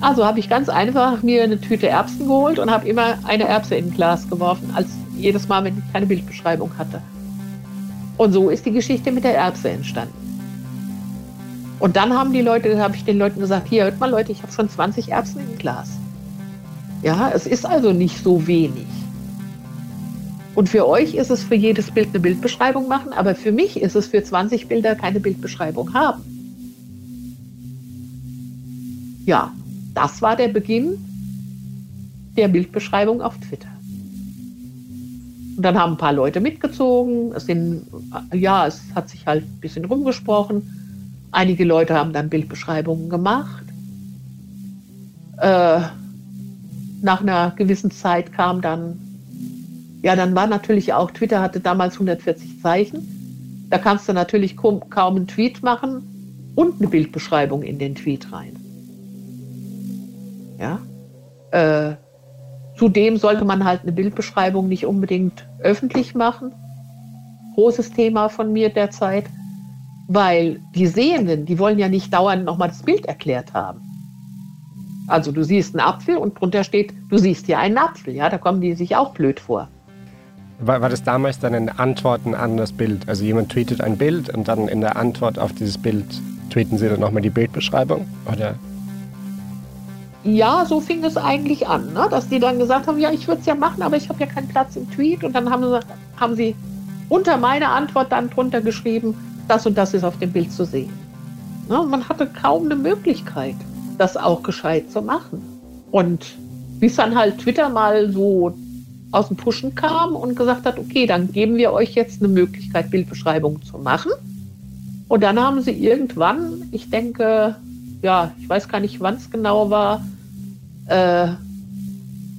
Also habe ich ganz einfach mir eine Tüte Erbsen geholt und habe immer eine Erbse in ein Glas geworfen, als jedes Mal, wenn ich keine Bildbeschreibung hatte. Und so ist die Geschichte mit der Erbse entstanden. Und dann haben die Leute, habe ich den Leuten gesagt, hier hört mal Leute, ich habe schon 20 Erbsen im Glas. Ja, es ist also nicht so wenig. Und für euch ist es für jedes Bild eine Bildbeschreibung machen, aber für mich ist es für 20 Bilder keine Bildbeschreibung haben. Ja, das war der Beginn der Bildbeschreibung auf Twitter. Und dann haben ein paar Leute mitgezogen. Es sind, ja, es hat sich halt ein bisschen rumgesprochen. Einige Leute haben dann Bildbeschreibungen gemacht. Äh, nach einer gewissen Zeit kam dann ja, dann war natürlich auch, Twitter hatte damals 140 Zeichen. Da kannst du natürlich kaum, kaum einen Tweet machen und eine Bildbeschreibung in den Tweet rein. Ja. Äh, zudem sollte man halt eine Bildbeschreibung nicht unbedingt öffentlich machen. Großes Thema von mir derzeit, weil die Sehenden, die wollen ja nicht dauernd nochmal das Bild erklärt haben. Also du siehst einen Apfel und drunter steht, du siehst ja einen Apfel, ja, da kommen die sich auch blöd vor. War, war das damals dann ein Antworten an das Bild? Also jemand tweetet ein Bild und dann in der Antwort auf dieses Bild tweeten Sie dann nochmal die Bildbeschreibung? Oder? Ja, so fing es eigentlich an, ne? dass die dann gesagt haben, ja, ich würde es ja machen, aber ich habe ja keinen Platz im Tweet. Und dann haben sie, haben sie unter meiner Antwort dann drunter geschrieben, das und das ist auf dem Bild zu sehen. Ne? Man hatte kaum eine Möglichkeit, das auch gescheit zu machen. Und bis dann halt Twitter mal so aus dem Pushen kam und gesagt hat, okay, dann geben wir euch jetzt eine Möglichkeit, Bildbeschreibungen zu machen. Und dann haben sie irgendwann, ich denke, ja, ich weiß gar nicht, wann es genau war, äh,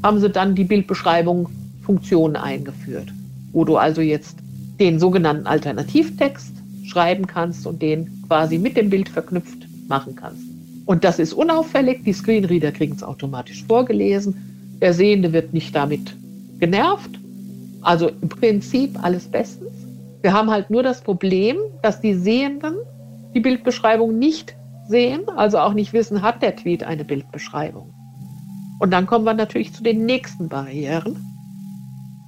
haben sie dann die Bildbeschreibung Funktionen eingeführt, wo du also jetzt den sogenannten Alternativtext schreiben kannst und den quasi mit dem Bild verknüpft machen kannst. Und das ist unauffällig, die Screenreader kriegen es automatisch vorgelesen, der Sehende wird nicht damit genervt. Also im Prinzip alles bestens. Wir haben halt nur das Problem, dass die Sehenden die Bildbeschreibung nicht sehen, also auch nicht wissen, hat der Tweet eine Bildbeschreibung. Und dann kommen wir natürlich zu den nächsten Barrieren,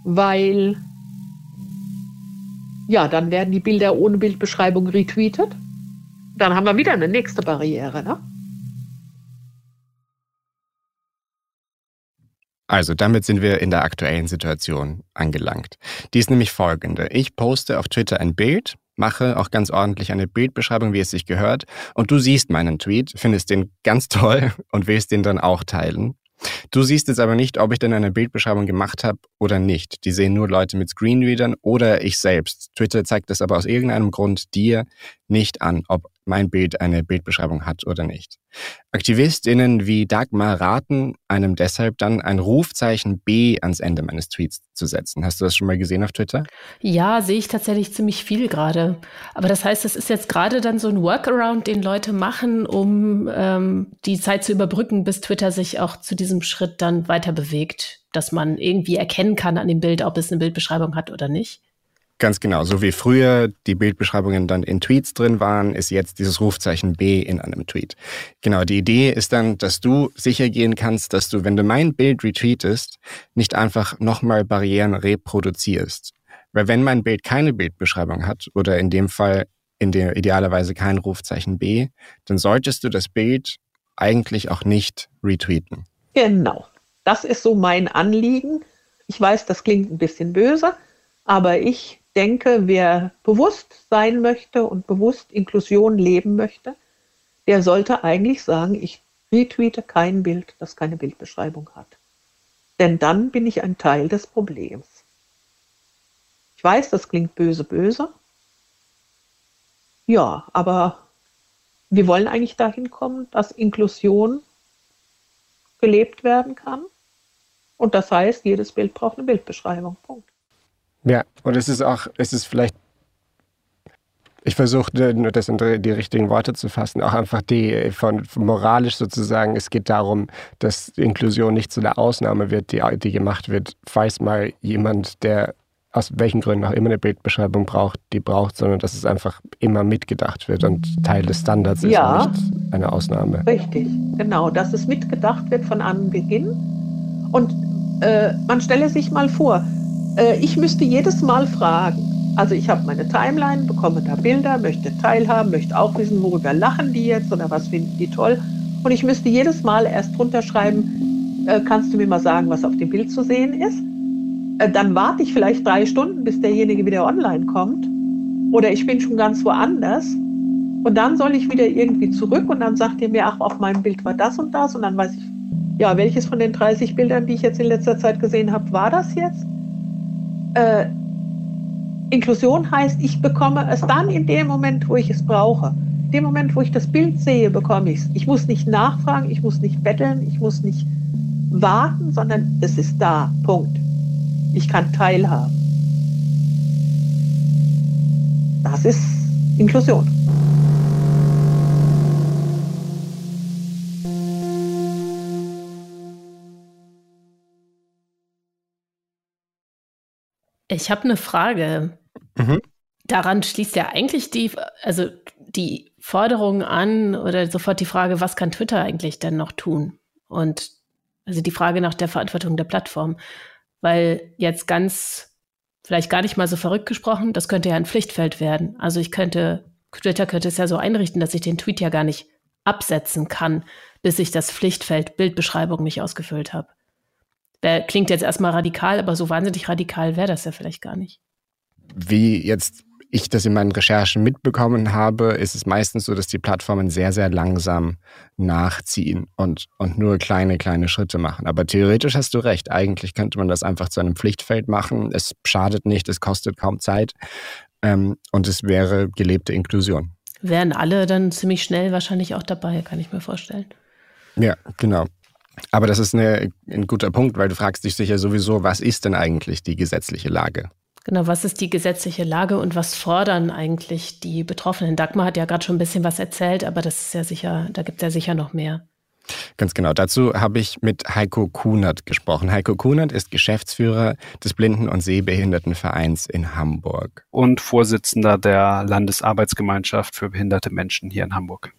weil ja, dann werden die Bilder ohne Bildbeschreibung retweetet. Dann haben wir wieder eine nächste Barriere. Ne? Also damit sind wir in der aktuellen Situation angelangt. Die ist nämlich folgende. Ich poste auf Twitter ein Bild, mache auch ganz ordentlich eine Bildbeschreibung, wie es sich gehört, und du siehst meinen Tweet, findest den ganz (laughs) toll und willst den dann auch teilen. Du siehst jetzt aber nicht, ob ich denn eine Bildbeschreibung gemacht habe oder nicht. Die sehen nur Leute mit Screenreadern oder ich selbst. Twitter zeigt es aber aus irgendeinem Grund dir nicht an, ob mein Bild eine Bildbeschreibung hat oder nicht. AktivistInnen wie Dagmar raten einem deshalb dann ein Rufzeichen B ans Ende meines Tweets zu setzen. Hast du das schon mal gesehen auf Twitter? Ja, sehe ich tatsächlich ziemlich viel gerade. Aber das heißt, das ist jetzt gerade dann so ein Workaround, den Leute machen, um ähm, die Zeit zu überbrücken, bis Twitter sich auch zu diesem Schritt dann weiter bewegt, dass man irgendwie erkennen kann an dem Bild, ob es eine Bildbeschreibung hat oder nicht. Ganz genau. So wie früher die Bildbeschreibungen dann in Tweets drin waren, ist jetzt dieses Rufzeichen B in einem Tweet. Genau. Die Idee ist dann, dass du sicher gehen kannst, dass du, wenn du mein Bild retweetest, nicht einfach nochmal Barrieren reproduzierst. Weil wenn mein Bild keine Bildbeschreibung hat oder in dem Fall in der idealerweise kein Rufzeichen B, dann solltest du das Bild eigentlich auch nicht retweeten. Genau. Das ist so mein Anliegen. Ich weiß, das klingt ein bisschen böse, aber ich denke, wer bewusst sein möchte und bewusst Inklusion leben möchte, der sollte eigentlich sagen, ich retweete kein Bild, das keine Bildbeschreibung hat. Denn dann bin ich ein Teil des Problems. Ich weiß, das klingt böse, böse. Ja, aber wir wollen eigentlich dahin kommen, dass Inklusion gelebt werden kann. Und das heißt, jedes Bild braucht eine Bildbeschreibung. Punkt. Ja, und es ist auch, es ist vielleicht, ich versuche das in die richtigen Worte zu fassen, auch einfach die von, moralisch sozusagen, es geht darum, dass Inklusion nicht zu einer Ausnahme wird, die, die gemacht wird, falls mal jemand, der aus welchen Gründen auch immer eine Bildbeschreibung braucht, die braucht, sondern dass es einfach immer mitgedacht wird und Teil des Standards ist ja, und nicht eine Ausnahme. Richtig, genau, dass es mitgedacht wird von Anbeginn. Und äh, man stelle sich mal vor, äh, ich müsste jedes Mal fragen, also ich habe meine Timeline, bekomme da Bilder, möchte teilhaben, möchte auch wissen, worüber lachen die jetzt oder was finden die toll. Und ich müsste jedes Mal erst drunter schreiben, äh, kannst du mir mal sagen, was auf dem Bild zu sehen ist? Äh, dann warte ich vielleicht drei Stunden, bis derjenige wieder online kommt. Oder ich bin schon ganz woanders. Und dann soll ich wieder irgendwie zurück und dann sagt ihr mir, ach, auf meinem Bild war das und das. Und dann weiß ich, ja, welches von den 30 Bildern, die ich jetzt in letzter Zeit gesehen habe, war das jetzt? Äh, Inklusion heißt, ich bekomme es dann in dem Moment, wo ich es brauche. In dem Moment, wo ich das Bild sehe, bekomme ich es. Ich muss nicht nachfragen, ich muss nicht betteln, ich muss nicht warten, sondern es ist da. Punkt. Ich kann teilhaben. Das ist Inklusion. Ich habe eine Frage. Mhm. Daran schließt ja eigentlich die, also die Forderung an oder sofort die Frage, was kann Twitter eigentlich denn noch tun? Und also die Frage nach der Verantwortung der Plattform weil jetzt ganz, vielleicht gar nicht mal so verrückt gesprochen, das könnte ja ein Pflichtfeld werden. Also ich könnte, Twitter könnte es ja so einrichten, dass ich den Tweet ja gar nicht absetzen kann, bis ich das Pflichtfeld Bildbeschreibung nicht ausgefüllt habe. Klingt jetzt erstmal radikal, aber so wahnsinnig radikal wäre das ja vielleicht gar nicht. Wie jetzt ich das in meinen Recherchen mitbekommen habe, ist es meistens so, dass die Plattformen sehr, sehr langsam nachziehen und, und nur kleine, kleine Schritte machen. Aber theoretisch hast du recht. Eigentlich könnte man das einfach zu einem Pflichtfeld machen. Es schadet nicht, es kostet kaum Zeit ähm, und es wäre gelebte Inklusion. Wären alle dann ziemlich schnell wahrscheinlich auch dabei, kann ich mir vorstellen. Ja, genau. Aber das ist eine, ein guter Punkt, weil du fragst dich sicher sowieso, was ist denn eigentlich die gesetzliche Lage? Genau, was ist die gesetzliche Lage und was fordern eigentlich die Betroffenen? Dagmar hat ja gerade schon ein bisschen was erzählt, aber das ist ja sicher, da gibt es ja sicher noch mehr. Ganz genau. Dazu habe ich mit Heiko Kunert gesprochen. Heiko Kunert ist Geschäftsführer des Blinden- und Sehbehindertenvereins in Hamburg. Und Vorsitzender der Landesarbeitsgemeinschaft für behinderte Menschen hier in Hamburg.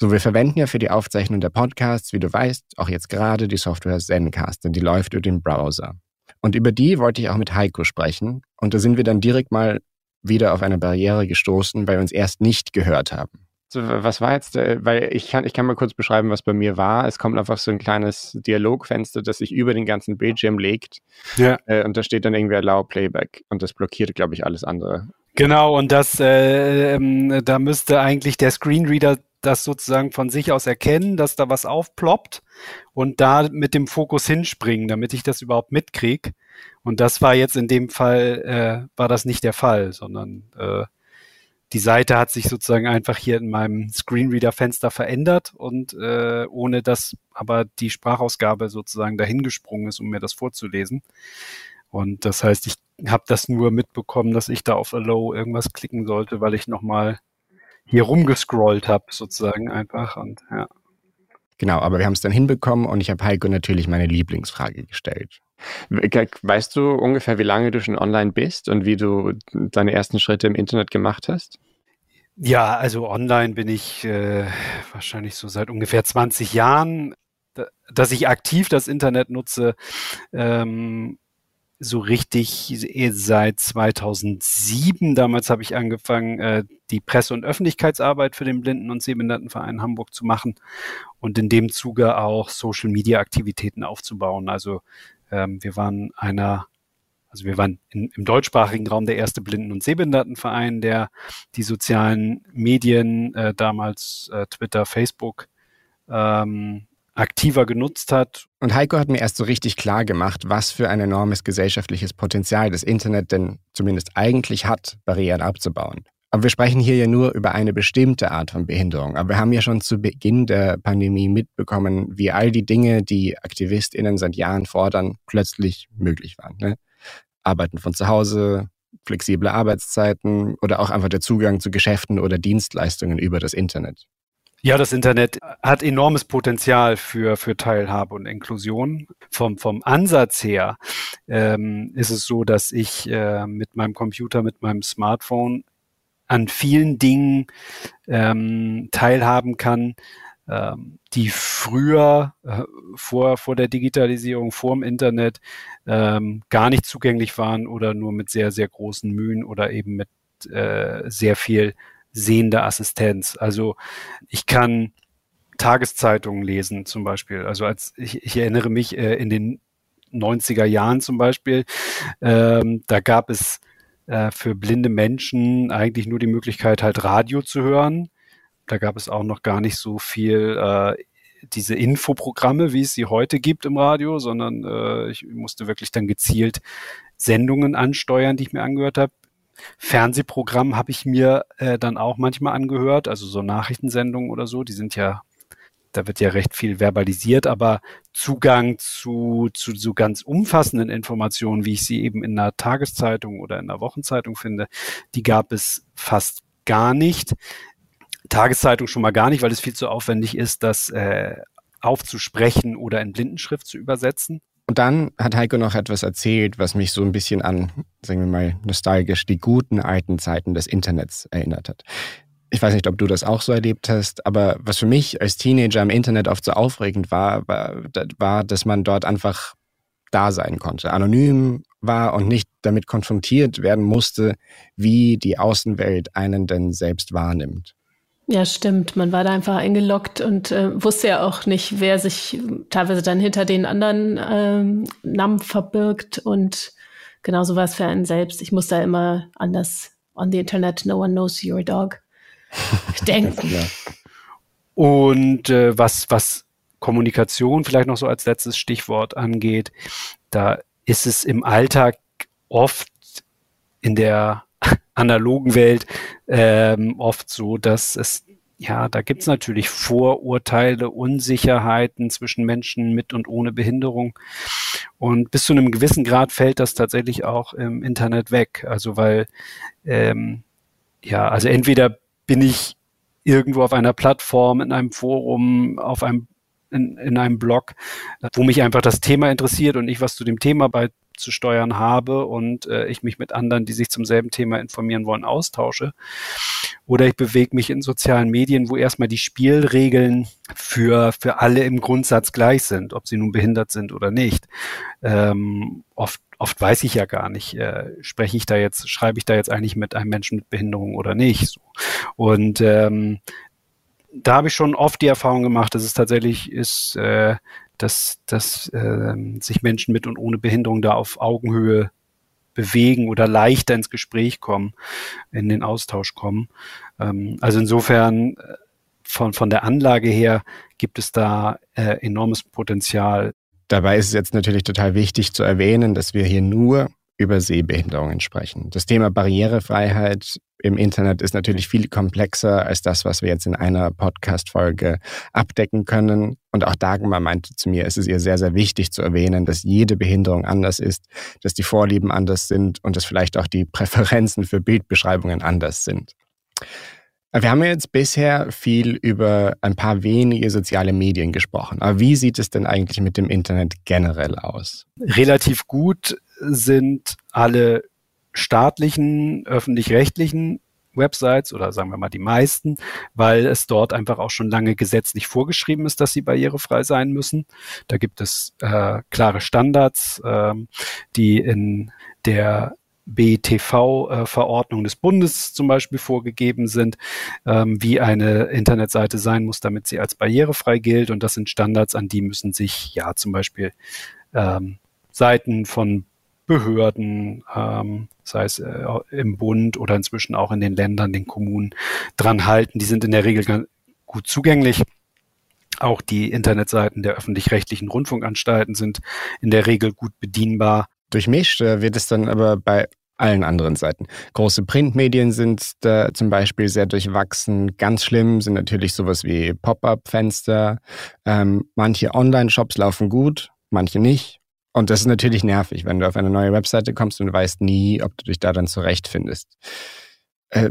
So, wir verwenden ja für die Aufzeichnung der Podcasts, wie du weißt, auch jetzt gerade die Software Zencast, denn die läuft über den Browser. Und über die wollte ich auch mit Heiko sprechen. Und da sind wir dann direkt mal wieder auf eine Barriere gestoßen, weil wir uns erst nicht gehört haben. So, was war jetzt, äh, weil ich kann, ich kann mal kurz beschreiben, was bei mir war. Es kommt einfach so ein kleines Dialogfenster, das sich über den ganzen Bildschirm legt. Ja. Äh, und da steht dann irgendwie Allow Playback und das blockiert, glaube ich, alles andere. Genau, und das, äh, ähm, da müsste eigentlich der Screenreader das sozusagen von sich aus erkennen, dass da was aufploppt und da mit dem Fokus hinspringen, damit ich das überhaupt mitkriege. Und das war jetzt in dem Fall, äh, war das nicht der Fall, sondern äh, die Seite hat sich sozusagen einfach hier in meinem Screenreader-Fenster verändert und äh, ohne dass aber die Sprachausgabe sozusagen dahingesprungen ist, um mir das vorzulesen. Und das heißt, ich habe das nur mitbekommen, dass ich da auf Allow irgendwas klicken sollte, weil ich nochmal hier rumgescrollt habe, sozusagen einfach. Und ja. Genau, aber wir haben es dann hinbekommen und ich habe Heiko natürlich meine Lieblingsfrage gestellt. Weißt du ungefähr, wie lange du schon online bist und wie du deine ersten Schritte im Internet gemacht hast? Ja, also online bin ich äh, wahrscheinlich so seit ungefähr 20 Jahren. Dass ich aktiv das Internet nutze, ähm, so richtig seit 2007. Damals habe ich angefangen, äh, die Presse- und Öffentlichkeitsarbeit für den Blinden- und Sehbehindertenverein Hamburg zu machen und in dem Zuge auch Social-Media-Aktivitäten aufzubauen. Also ähm, wir waren einer also wir waren in, im deutschsprachigen Raum der erste Blinden- und Sehbehindertenverein, der die sozialen Medien, äh, damals äh, Twitter, Facebook, ähm, aktiver genutzt hat. Und Heiko hat mir erst so richtig klar gemacht, was für ein enormes gesellschaftliches Potenzial das Internet denn zumindest eigentlich hat, Barrieren abzubauen. Aber wir sprechen hier ja nur über eine bestimmte Art von Behinderung. Aber wir haben ja schon zu Beginn der Pandemie mitbekommen, wie all die Dinge, die AktivistInnen seit Jahren fordern, plötzlich möglich waren. Ne? Arbeiten von zu Hause, flexible Arbeitszeiten oder auch einfach der Zugang zu Geschäften oder Dienstleistungen über das Internet. Ja, das Internet hat enormes Potenzial für, für Teilhabe und Inklusion. Vom, vom Ansatz her ähm, ist es so, dass ich äh, mit meinem Computer, mit meinem Smartphone an vielen Dingen ähm, teilhaben kann, ähm, die früher äh, vor, vor der Digitalisierung, vor dem Internet ähm, gar nicht zugänglich waren oder nur mit sehr, sehr großen Mühen oder eben mit äh, sehr viel sehende Assistenz. Also ich kann Tageszeitungen lesen zum Beispiel. Also als ich, ich erinnere mich äh, in den 90er Jahren zum Beispiel, ähm, da gab es äh, für blinde Menschen eigentlich nur die Möglichkeit, halt Radio zu hören. Da gab es auch noch gar nicht so viel äh, diese Infoprogramme, wie es sie heute gibt im Radio, sondern äh, ich musste wirklich dann gezielt Sendungen ansteuern, die ich mir angehört habe. Fernsehprogramm habe ich mir äh, dann auch manchmal angehört, also so Nachrichtensendungen oder so, die sind ja, da wird ja recht viel verbalisiert, aber Zugang zu, zu so ganz umfassenden Informationen, wie ich sie eben in einer Tageszeitung oder in einer Wochenzeitung finde, die gab es fast gar nicht. Tageszeitung schon mal gar nicht, weil es viel zu aufwendig ist, das äh, aufzusprechen oder in Blindenschrift zu übersetzen. Und dann hat Heiko noch etwas erzählt, was mich so ein bisschen an, sagen wir mal, nostalgisch die guten alten Zeiten des Internets erinnert hat. Ich weiß nicht, ob du das auch so erlebt hast, aber was für mich als Teenager im Internet oft so aufregend war, war, war dass man dort einfach da sein konnte, anonym war und nicht damit konfrontiert werden musste, wie die Außenwelt einen denn selbst wahrnimmt. Ja, stimmt. Man war da einfach eingeloggt und äh, wusste ja auch nicht, wer sich teilweise dann hinter den anderen ähm, Namen verbirgt. Und genauso war es für einen selbst. Ich muss da immer an das on the Internet, no one knows your dog (laughs) denken. und äh, was, was Kommunikation vielleicht noch so als letztes Stichwort angeht, da ist es im Alltag oft in der analogen Welt ähm, oft so, dass es ja, da gibt's natürlich Vorurteile, Unsicherheiten zwischen Menschen mit und ohne Behinderung. Und bis zu einem gewissen Grad fällt das tatsächlich auch im Internet weg. Also weil, ähm, ja, also entweder bin ich irgendwo auf einer Plattform, in einem Forum, auf einem in, in einem Blog, wo mich einfach das Thema interessiert und ich was zu dem Thema bei zu steuern habe und äh, ich mich mit anderen, die sich zum selben Thema informieren wollen, austausche. Oder ich bewege mich in sozialen Medien, wo erstmal die Spielregeln für, für alle im Grundsatz gleich sind, ob sie nun behindert sind oder nicht. Ähm, oft, oft weiß ich ja gar nicht, äh, spreche ich da jetzt, schreibe ich da jetzt eigentlich mit einem Menschen mit Behinderung oder nicht. So. Und ähm, da habe ich schon oft die Erfahrung gemacht, dass es tatsächlich ist, äh, dass, dass äh, sich Menschen mit und ohne Behinderung da auf Augenhöhe bewegen oder leichter ins Gespräch kommen, in den Austausch kommen. Ähm, also insofern äh, von, von der Anlage her gibt es da äh, enormes Potenzial. Dabei ist es jetzt natürlich total wichtig zu erwähnen, dass wir hier nur über Sehbehinderungen sprechen. Das Thema Barrierefreiheit im Internet ist natürlich viel komplexer als das, was wir jetzt in einer Podcast-Folge abdecken können. Und auch Dagmar meinte zu mir, es ist ihr sehr, sehr wichtig zu erwähnen, dass jede Behinderung anders ist, dass die Vorlieben anders sind und dass vielleicht auch die Präferenzen für Bildbeschreibungen anders sind. Wir haben jetzt bisher viel über ein paar wenige soziale Medien gesprochen. Aber wie sieht es denn eigentlich mit dem Internet generell aus? Relativ gut sind alle staatlichen, öffentlich-rechtlichen Websites oder sagen wir mal die meisten, weil es dort einfach auch schon lange gesetzlich vorgeschrieben ist, dass sie barrierefrei sein müssen. Da gibt es äh, klare Standards, äh, die in der BTV-Verordnung des Bundes zum Beispiel vorgegeben sind, ähm, wie eine Internetseite sein muss, damit sie als barrierefrei gilt. Und das sind Standards, an die müssen sich ja zum Beispiel ähm, Seiten von Behörden, ähm, sei es äh, im Bund oder inzwischen auch in den Ländern, den Kommunen, dran halten. Die sind in der Regel ganz gut zugänglich. Auch die Internetseiten der öffentlich-rechtlichen Rundfunkanstalten sind in der Regel gut bedienbar. Durchmischt äh, wird es dann aber bei allen anderen Seiten. Große Printmedien sind da zum Beispiel sehr durchwachsen. Ganz schlimm sind natürlich sowas wie Pop-up-Fenster. Ähm, manche Online-Shops laufen gut, manche nicht. Und das ist natürlich nervig, wenn du auf eine neue Webseite kommst und weißt nie, ob du dich da dann zurechtfindest. Äh,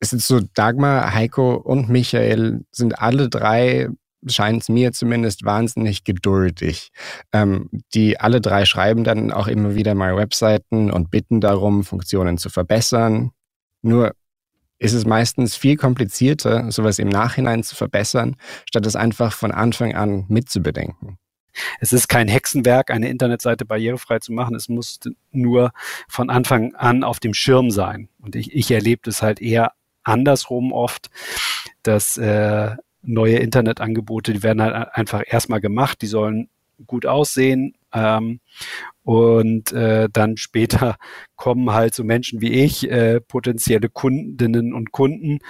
es ist so, Dagmar, Heiko und Michael sind alle drei, scheint es mir zumindest, wahnsinnig geduldig. Ähm, die alle drei schreiben dann auch immer wieder mal Webseiten und bitten darum, Funktionen zu verbessern. Nur ist es meistens viel komplizierter, sowas im Nachhinein zu verbessern, statt es einfach von Anfang an mitzubedenken. Es ist kein Hexenwerk, eine Internetseite barrierefrei zu machen. Es muss nur von Anfang an auf dem Schirm sein. Und ich, ich erlebe es halt eher andersrum oft, dass äh, neue Internetangebote, die werden halt einfach erstmal gemacht, die sollen gut aussehen. Ähm, und äh, dann später (laughs) kommen halt so Menschen wie ich, äh, potenzielle Kundinnen und Kunden,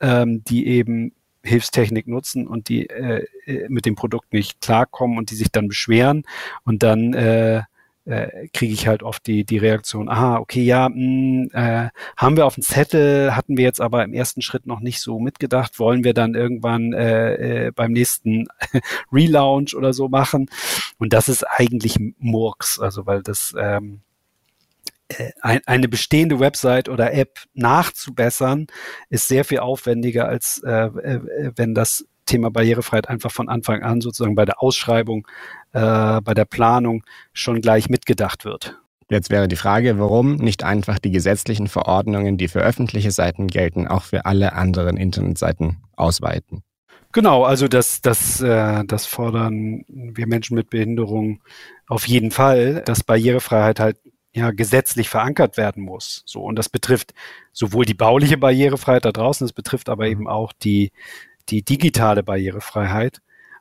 ähm, die eben Hilfstechnik nutzen und die äh, äh, mit dem Produkt nicht klarkommen und die sich dann beschweren und dann äh, äh, kriege ich halt oft die, die Reaktion, aha, okay, ja, mh, hm, äh, haben wir auf dem Zettel, hatten wir jetzt aber im ersten Schritt noch nicht so mitgedacht, wollen wir dann irgendwann äh, äh, beim nächsten (laughs) Relaunch oder so machen. Und das ist eigentlich Murks, also weil das ähm, äh, eine bestehende Website oder App nachzubessern, ist sehr viel aufwendiger, als äh, äh, wenn das Thema Barrierefreiheit einfach von Anfang an sozusagen bei der Ausschreibung, äh, bei der Planung schon gleich mitgedacht wird. Jetzt wäre die Frage, warum nicht einfach die gesetzlichen Verordnungen, die für öffentliche Seiten gelten, auch für alle anderen Internetseiten ausweiten? Genau, also das, das, äh, das fordern wir Menschen mit Behinderung auf jeden Fall, dass Barrierefreiheit halt ja gesetzlich verankert werden muss. So und das betrifft sowohl die bauliche Barrierefreiheit da draußen, es betrifft aber eben auch die die digitale Barrierefreiheit.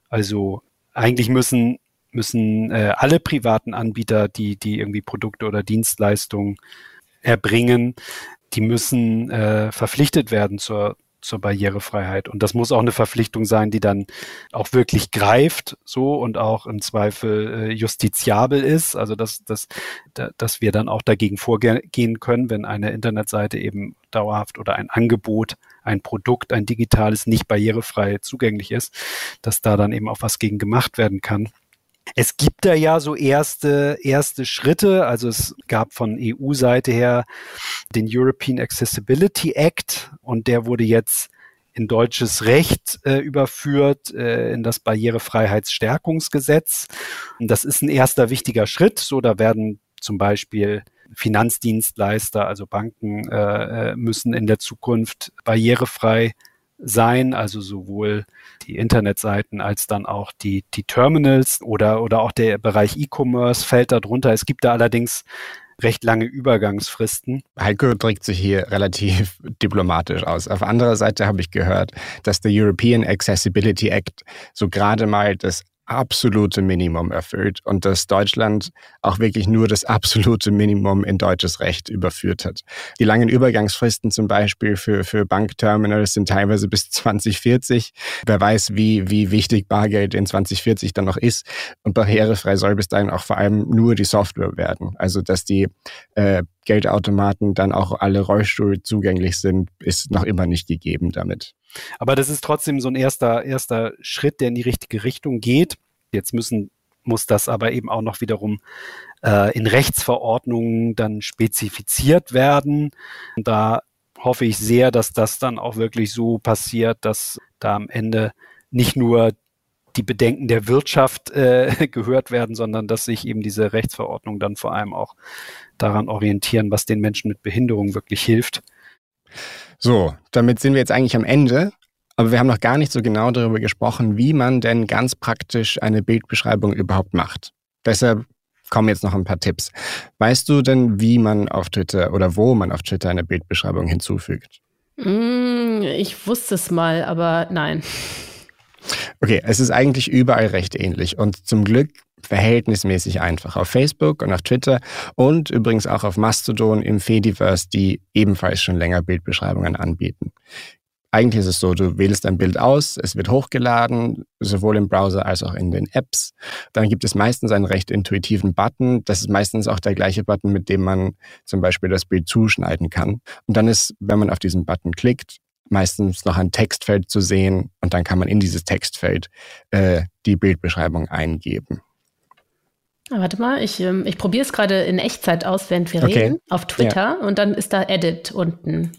Also eigentlich müssen müssen äh, alle privaten Anbieter, die die irgendwie Produkte oder Dienstleistungen erbringen, die müssen äh, verpflichtet werden zur zur Barrierefreiheit. Und das muss auch eine Verpflichtung sein, die dann auch wirklich greift, so und auch im Zweifel äh, justiziabel ist. Also dass, dass, dass wir dann auch dagegen vorgehen können, wenn eine Internetseite eben dauerhaft oder ein Angebot, ein Produkt, ein digitales nicht barrierefrei zugänglich ist, dass da dann eben auch was gegen gemacht werden kann. Es gibt da ja so erste, erste Schritte. Also es gab von EU-Seite her den European Accessibility Act und der wurde jetzt in deutsches Recht äh, überführt, äh, in das Barrierefreiheitsstärkungsgesetz. Und das ist ein erster wichtiger Schritt. So, da werden zum Beispiel Finanzdienstleister, also Banken, äh, äh müssen in der Zukunft barrierefrei sein, also sowohl die Internetseiten als dann auch die, die Terminals oder, oder auch der Bereich E-Commerce fällt darunter. Es gibt da allerdings recht lange Übergangsfristen. Heiko drückt sich hier relativ (laughs) diplomatisch aus. Auf anderer Seite habe ich gehört, dass der European Accessibility Act so gerade mal das absolute Minimum erfüllt und dass Deutschland auch wirklich nur das absolute Minimum in deutsches Recht überführt hat. Die langen Übergangsfristen zum Beispiel für, für Bankterminals sind teilweise bis 2040. Wer weiß, wie, wie wichtig Bargeld in 2040 dann noch ist. Und barrierefrei soll bis dahin auch vor allem nur die Software werden. Also, dass die äh, Geldautomaten dann auch alle Rollstuhl zugänglich sind, ist noch immer nicht gegeben damit. Aber das ist trotzdem so ein erster, erster Schritt, der in die richtige Richtung geht. Jetzt müssen, muss das aber eben auch noch wiederum äh, in Rechtsverordnungen dann spezifiziert werden. Da hoffe ich sehr, dass das dann auch wirklich so passiert, dass da am Ende nicht nur die Bedenken der Wirtschaft äh, (laughs) gehört werden, sondern dass sich eben diese Rechtsverordnungen dann vor allem auch daran orientieren, was den Menschen mit Behinderung wirklich hilft. So, damit sind wir jetzt eigentlich am Ende. Aber wir haben noch gar nicht so genau darüber gesprochen, wie man denn ganz praktisch eine Bildbeschreibung überhaupt macht. Deshalb kommen jetzt noch ein paar Tipps. Weißt du denn, wie man auf Twitter oder wo man auf Twitter eine Bildbeschreibung hinzufügt? Mm, ich wusste es mal, aber nein. Okay, es ist eigentlich überall recht ähnlich und zum Glück verhältnismäßig einfach. Auf Facebook und auf Twitter und übrigens auch auf Mastodon im Fediverse, die ebenfalls schon länger Bildbeschreibungen anbieten. Eigentlich ist es so, du wählst ein Bild aus, es wird hochgeladen, sowohl im Browser als auch in den Apps. Dann gibt es meistens einen recht intuitiven Button. Das ist meistens auch der gleiche Button, mit dem man zum Beispiel das Bild zuschneiden kann. Und dann ist, wenn man auf diesen Button klickt, meistens noch ein Textfeld zu sehen und dann kann man in dieses Textfeld äh, die Bildbeschreibung eingeben. Ah, warte mal, ich, ähm, ich probiere es gerade in Echtzeit aus, während wir okay. reden, auf Twitter ja. und dann ist da Edit unten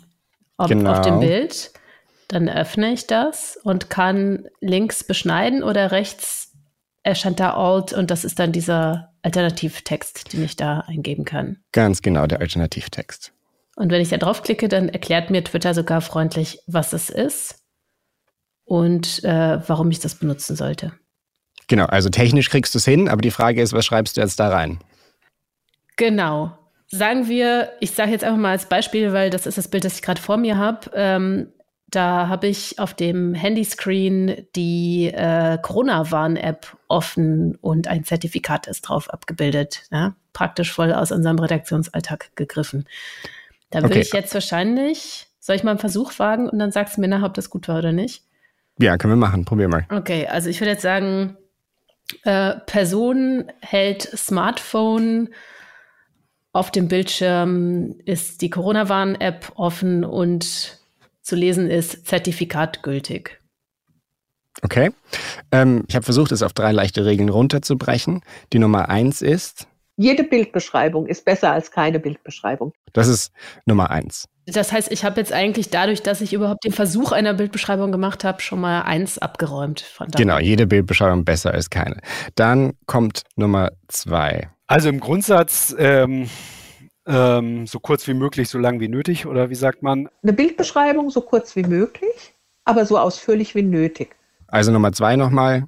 auf, genau. auf dem Bild. Dann öffne ich das und kann links beschneiden oder rechts erscheint da Alt und das ist dann dieser Alternativtext, den ich da eingeben kann. Ganz genau, der Alternativtext. Und wenn ich da draufklicke, dann erklärt mir Twitter sogar freundlich, was es ist und äh, warum ich das benutzen sollte. Genau, also technisch kriegst du es hin, aber die Frage ist, was schreibst du jetzt da rein? Genau. Sagen wir, ich sage jetzt einfach mal als Beispiel, weil das ist das Bild, das ich gerade vor mir habe. Ähm, da habe ich auf dem Handyscreen die äh, Corona-Warn-App offen und ein Zertifikat ist drauf abgebildet. Ja? Praktisch voll aus unserem Redaktionsalltag gegriffen. Da würde okay. ich jetzt wahrscheinlich, soll ich mal einen Versuch wagen und dann sagst du mir nachher, ob das gut war oder nicht? Ja, können wir machen. Probier mal. Okay, also ich würde jetzt sagen, äh, Person hält Smartphone auf dem Bildschirm ist die Corona-Warn-App offen und zu lesen ist Zertifikat gültig. Okay. Ähm, ich habe versucht, es auf drei leichte Regeln runterzubrechen. Die Nummer eins ist. Jede Bildbeschreibung ist besser als keine Bildbeschreibung. Das ist Nummer eins. Das heißt, ich habe jetzt eigentlich dadurch, dass ich überhaupt den Versuch einer Bildbeschreibung gemacht habe, schon mal eins abgeräumt. Von genau, jede Bildbeschreibung besser als keine. Dann kommt Nummer zwei. Also im Grundsatz ähm, ähm, so kurz wie möglich, so lang wie nötig, oder wie sagt man? Eine Bildbeschreibung so kurz wie möglich, aber so ausführlich wie nötig. Also Nummer zwei nochmal,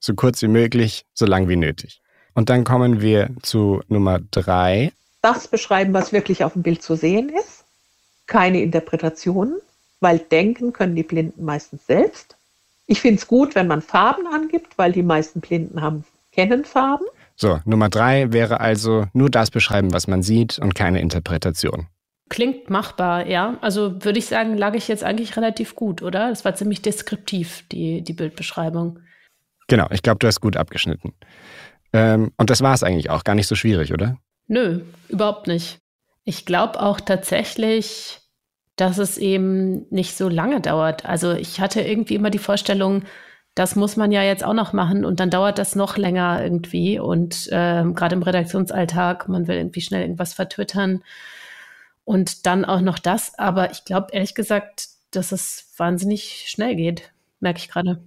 so kurz wie möglich, so lang wie nötig. Und dann kommen wir zu Nummer drei. Das beschreiben, was wirklich auf dem Bild zu sehen ist. Keine Interpretationen, weil denken können die Blinden meistens selbst. Ich finde es gut, wenn man Farben angibt, weil die meisten Blinden haben, kennen Farben. So, Nummer drei wäre also nur das beschreiben, was man sieht und keine Interpretation. Klingt machbar, ja. Also würde ich sagen, lag ich jetzt eigentlich relativ gut, oder? Das war ziemlich deskriptiv, die, die Bildbeschreibung. Genau, ich glaube, du hast gut abgeschnitten. Ähm, und das war es eigentlich auch, gar nicht so schwierig, oder? Nö, überhaupt nicht. Ich glaube auch tatsächlich, dass es eben nicht so lange dauert. Also ich hatte irgendwie immer die Vorstellung, das muss man ja jetzt auch noch machen und dann dauert das noch länger irgendwie. Und äh, gerade im Redaktionsalltag, man will irgendwie schnell irgendwas vertwittern und dann auch noch das. Aber ich glaube ehrlich gesagt, dass es wahnsinnig schnell geht, merke ich gerade.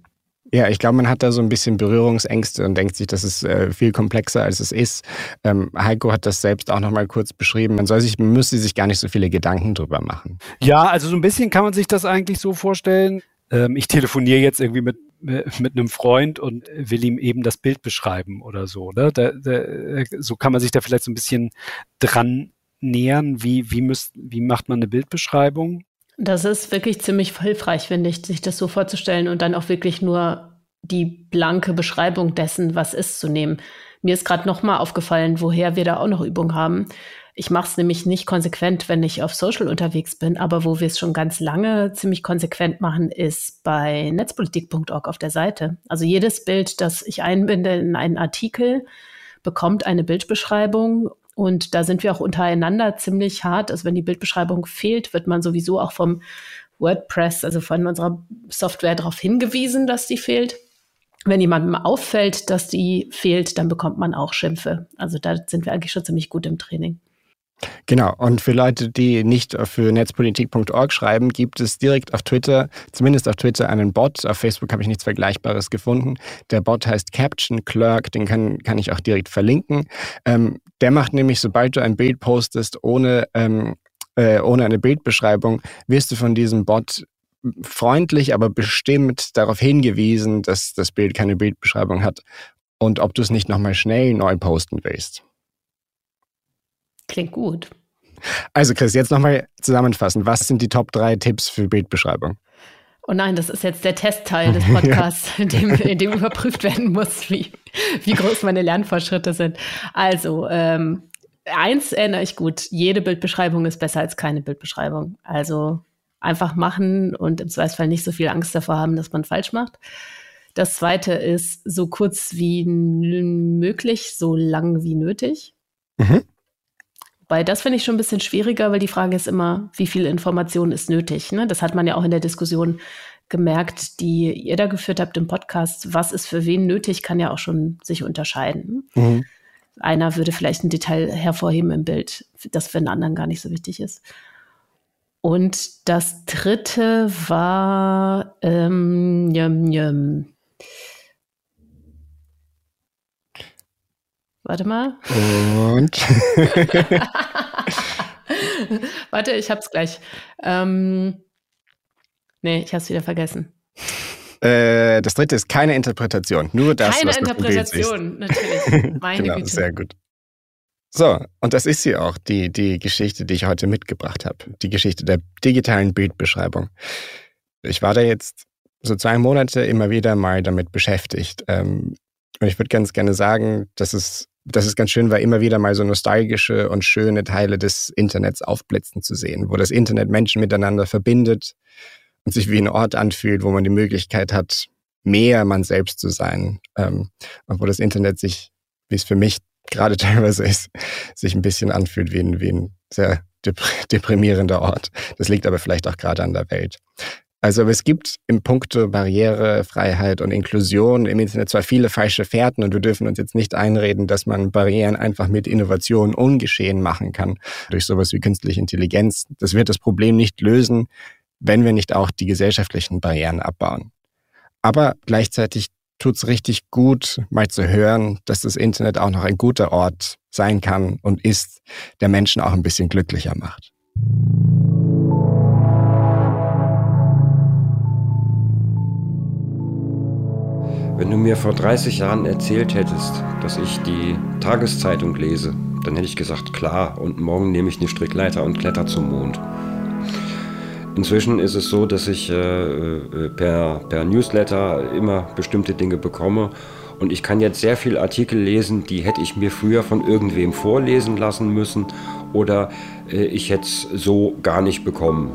Ja, ich glaube, man hat da so ein bisschen Berührungsängste und denkt sich, das ist äh, viel komplexer, als es ist. Ähm, Heiko hat das selbst auch noch mal kurz beschrieben. Man soll sich, man müsste sich gar nicht so viele Gedanken drüber machen. Ja, also so ein bisschen kann man sich das eigentlich so vorstellen. Ähm, ich telefoniere jetzt irgendwie mit mit einem Freund und will ihm eben das Bild beschreiben oder so. Ne? Da, da, so kann man sich da vielleicht so ein bisschen dran nähern. Wie, wie, müsst, wie macht man eine Bildbeschreibung? Das ist wirklich ziemlich hilfreich, finde ich, sich das so vorzustellen und dann auch wirklich nur die blanke Beschreibung dessen, was ist, zu nehmen. Mir ist gerade noch mal aufgefallen, woher wir da auch noch Übung haben. Ich mache es nämlich nicht konsequent, wenn ich auf Social unterwegs bin, aber wo wir es schon ganz lange ziemlich konsequent machen, ist bei netzpolitik.org auf der Seite. Also jedes Bild, das ich einbinde in einen Artikel, bekommt eine Bildbeschreibung und da sind wir auch untereinander ziemlich hart. Also wenn die Bildbeschreibung fehlt, wird man sowieso auch vom WordPress, also von unserer Software darauf hingewiesen, dass die fehlt. Wenn jemandem auffällt, dass die fehlt, dann bekommt man auch Schimpfe. Also da sind wir eigentlich schon ziemlich gut im Training. Genau, und für Leute, die nicht für netzpolitik.org schreiben, gibt es direkt auf Twitter, zumindest auf Twitter, einen Bot. Auf Facebook habe ich nichts Vergleichbares gefunden. Der Bot heißt Caption Clerk, den kann, kann ich auch direkt verlinken. Ähm, der macht nämlich, sobald du ein Bild postest, ohne ähm, äh, ohne eine Bildbeschreibung, wirst du von diesem Bot freundlich, aber bestimmt darauf hingewiesen, dass das Bild keine Bildbeschreibung hat und ob du es nicht nochmal schnell neu posten willst. Klingt gut. Also Chris, jetzt nochmal zusammenfassen. Was sind die Top 3 Tipps für Bildbeschreibung? Oh nein, das ist jetzt der Testteil (laughs) des Podcasts, in, dem, in dem überprüft werden muss, wie, wie groß meine Lernfortschritte sind. Also, ähm, eins erinnere ich gut, jede Bildbeschreibung ist besser als keine Bildbeschreibung. Also einfach machen und im Zweifelsfall nicht so viel Angst davor haben, dass man falsch macht. Das zweite ist so kurz wie möglich, so lang wie nötig. Mhm. Weil das finde ich schon ein bisschen schwieriger, weil die Frage ist immer, wie viel Information ist nötig. Ne? Das hat man ja auch in der Diskussion gemerkt, die ihr da geführt habt im Podcast. Was ist für wen nötig, kann ja auch schon sich unterscheiden. Mhm. Einer würde vielleicht ein Detail hervorheben im Bild, das für den anderen gar nicht so wichtig ist. Und das dritte war ähm, jum, jum. Warte mal. Und? (laughs) Warte, ich hab's gleich. Ähm, nee, ich hab's wieder vergessen. Äh, das dritte ist keine Interpretation. Nur das, keine was Interpretation, natürlich. Meine (laughs) genau, Güte. Sehr gut. So, und das ist sie auch, die, die Geschichte, die ich heute mitgebracht habe. Die Geschichte der digitalen Bildbeschreibung. Ich war da jetzt so zwei Monate immer wieder mal damit beschäftigt. Ähm, und ich würde ganz gerne sagen, dass es dass es ganz schön war, immer wieder mal so nostalgische und schöne Teile des Internets aufblitzen zu sehen, wo das Internet Menschen miteinander verbindet und sich wie ein Ort anfühlt, wo man die Möglichkeit hat, mehr man selbst zu sein. Ähm, und wo das Internet sich, wie es für mich gerade (laughs) teilweise ist, sich ein bisschen anfühlt wie ein, wie ein sehr deprimierender Ort. Das liegt aber vielleicht auch gerade an der Welt. Also es gibt im Punkto Barrierefreiheit und Inklusion im Internet zwar viele falsche Fährten und wir dürfen uns jetzt nicht einreden, dass man Barrieren einfach mit Innovation ungeschehen machen kann durch sowas wie künstliche Intelligenz. Das wird das Problem nicht lösen, wenn wir nicht auch die gesellschaftlichen Barrieren abbauen. Aber gleichzeitig tut's richtig gut, mal zu hören, dass das Internet auch noch ein guter Ort sein kann und ist, der Menschen auch ein bisschen glücklicher macht. Wenn du mir vor 30 Jahren erzählt hättest, dass ich die Tageszeitung lese, dann hätte ich gesagt, klar, und morgen nehme ich eine Strickleiter und kletter zum Mond. Inzwischen ist es so, dass ich äh, äh, per, per Newsletter immer bestimmte Dinge bekomme und ich kann jetzt sehr viele Artikel lesen, die hätte ich mir früher von irgendwem vorlesen lassen müssen oder äh, ich hätte es so gar nicht bekommen.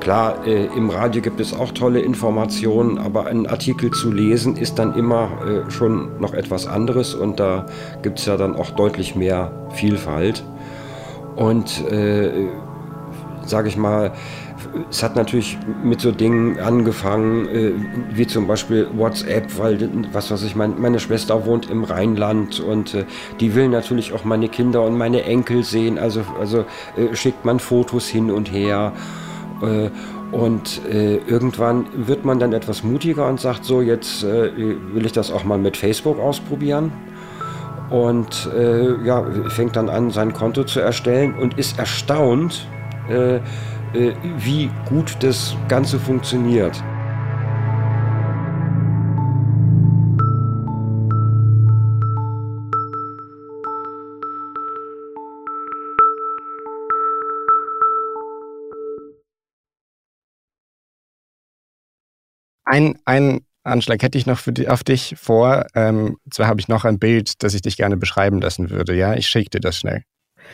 Klar, äh, im Radio gibt es auch tolle Informationen, aber einen Artikel zu lesen ist dann immer äh, schon noch etwas anderes und da gibt es ja dann auch deutlich mehr Vielfalt. Und äh, sage ich mal, es hat natürlich mit so Dingen angefangen, äh, wie zum Beispiel WhatsApp, weil, was weiß ich, mein, meine Schwester wohnt im Rheinland und äh, die will natürlich auch meine Kinder und meine Enkel sehen, also, also äh, schickt man Fotos hin und her. Äh, und äh, irgendwann wird man dann etwas mutiger und sagt so, jetzt äh, will ich das auch mal mit Facebook ausprobieren. Und ja, fängt dann an, sein Konto zu erstellen und ist erstaunt, wie gut das Ganze funktioniert. Ein, ein Anschlag hätte ich noch für die, auf dich vor. Ähm, zwar habe ich noch ein Bild, das ich dich gerne beschreiben lassen würde. Ja, ich schicke dir das schnell.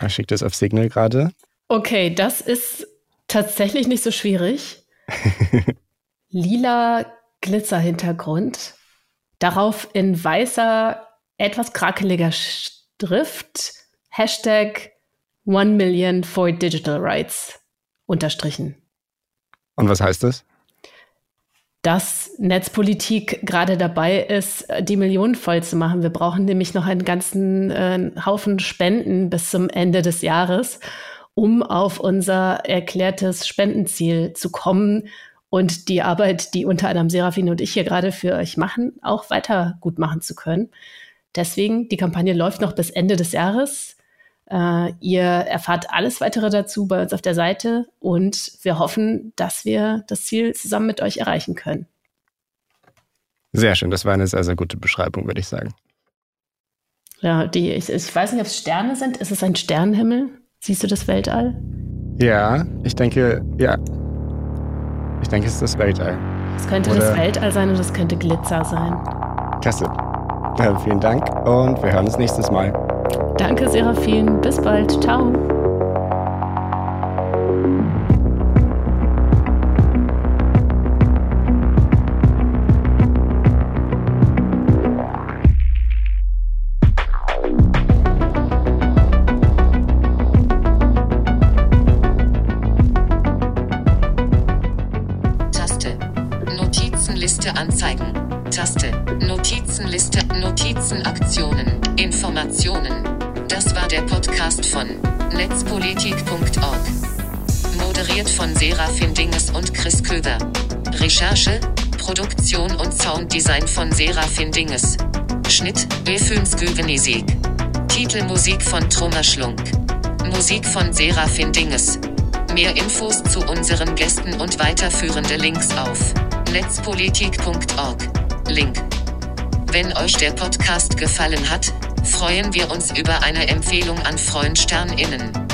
Ich schicke das auf Signal gerade. Okay, das ist tatsächlich nicht so schwierig. (laughs) Lila Glitzerhintergrund. Darauf in weißer, etwas krakeliger Schrift Hashtag One Million for Digital Rights unterstrichen. Und was heißt das? Dass Netzpolitik gerade dabei ist, die Millionen voll zu machen. Wir brauchen nämlich noch einen ganzen äh, Haufen Spenden bis zum Ende des Jahres, um auf unser erklärtes Spendenziel zu kommen und die Arbeit, die unter anderem Serafin und ich hier gerade für euch machen, auch weiter gut machen zu können. Deswegen, die Kampagne läuft noch bis Ende des Jahres. Äh, ihr erfahrt alles weitere dazu bei uns auf der Seite und wir hoffen, dass wir das Ziel zusammen mit euch erreichen können. Sehr schön, das war eine sehr, sehr gute Beschreibung, würde ich sagen. Ja, die, ich, ich weiß nicht, ob es Sterne sind. Ist es ein Sternenhimmel? Siehst du das Weltall? Ja, ich denke, ja. Ich denke, es ist das Weltall. Es könnte Oder das Weltall sein und es könnte Glitzer sein. Klasse. Ja, vielen Dank und wir hören uns nächstes Mal. Danke, Serafin. Bis bald. Ciao. Taste. Notizenliste. Notizenaktionen. Informationen. Das war der Podcast von netzpolitik.org. Moderiert von Serafin Dinges und Chris Köber. Recherche, Produktion und Sounddesign von Serafin Dinges. Schnitt, Befüns Güvenisig. Titelmusik von Trummer Schlunk. Musik von Serafin Dinges. Mehr Infos zu unseren Gästen und weiterführende Links auf netzpolitik.org. Link. Wenn euch der Podcast gefallen hat, freuen wir uns über eine Empfehlung an FreundsternInnen.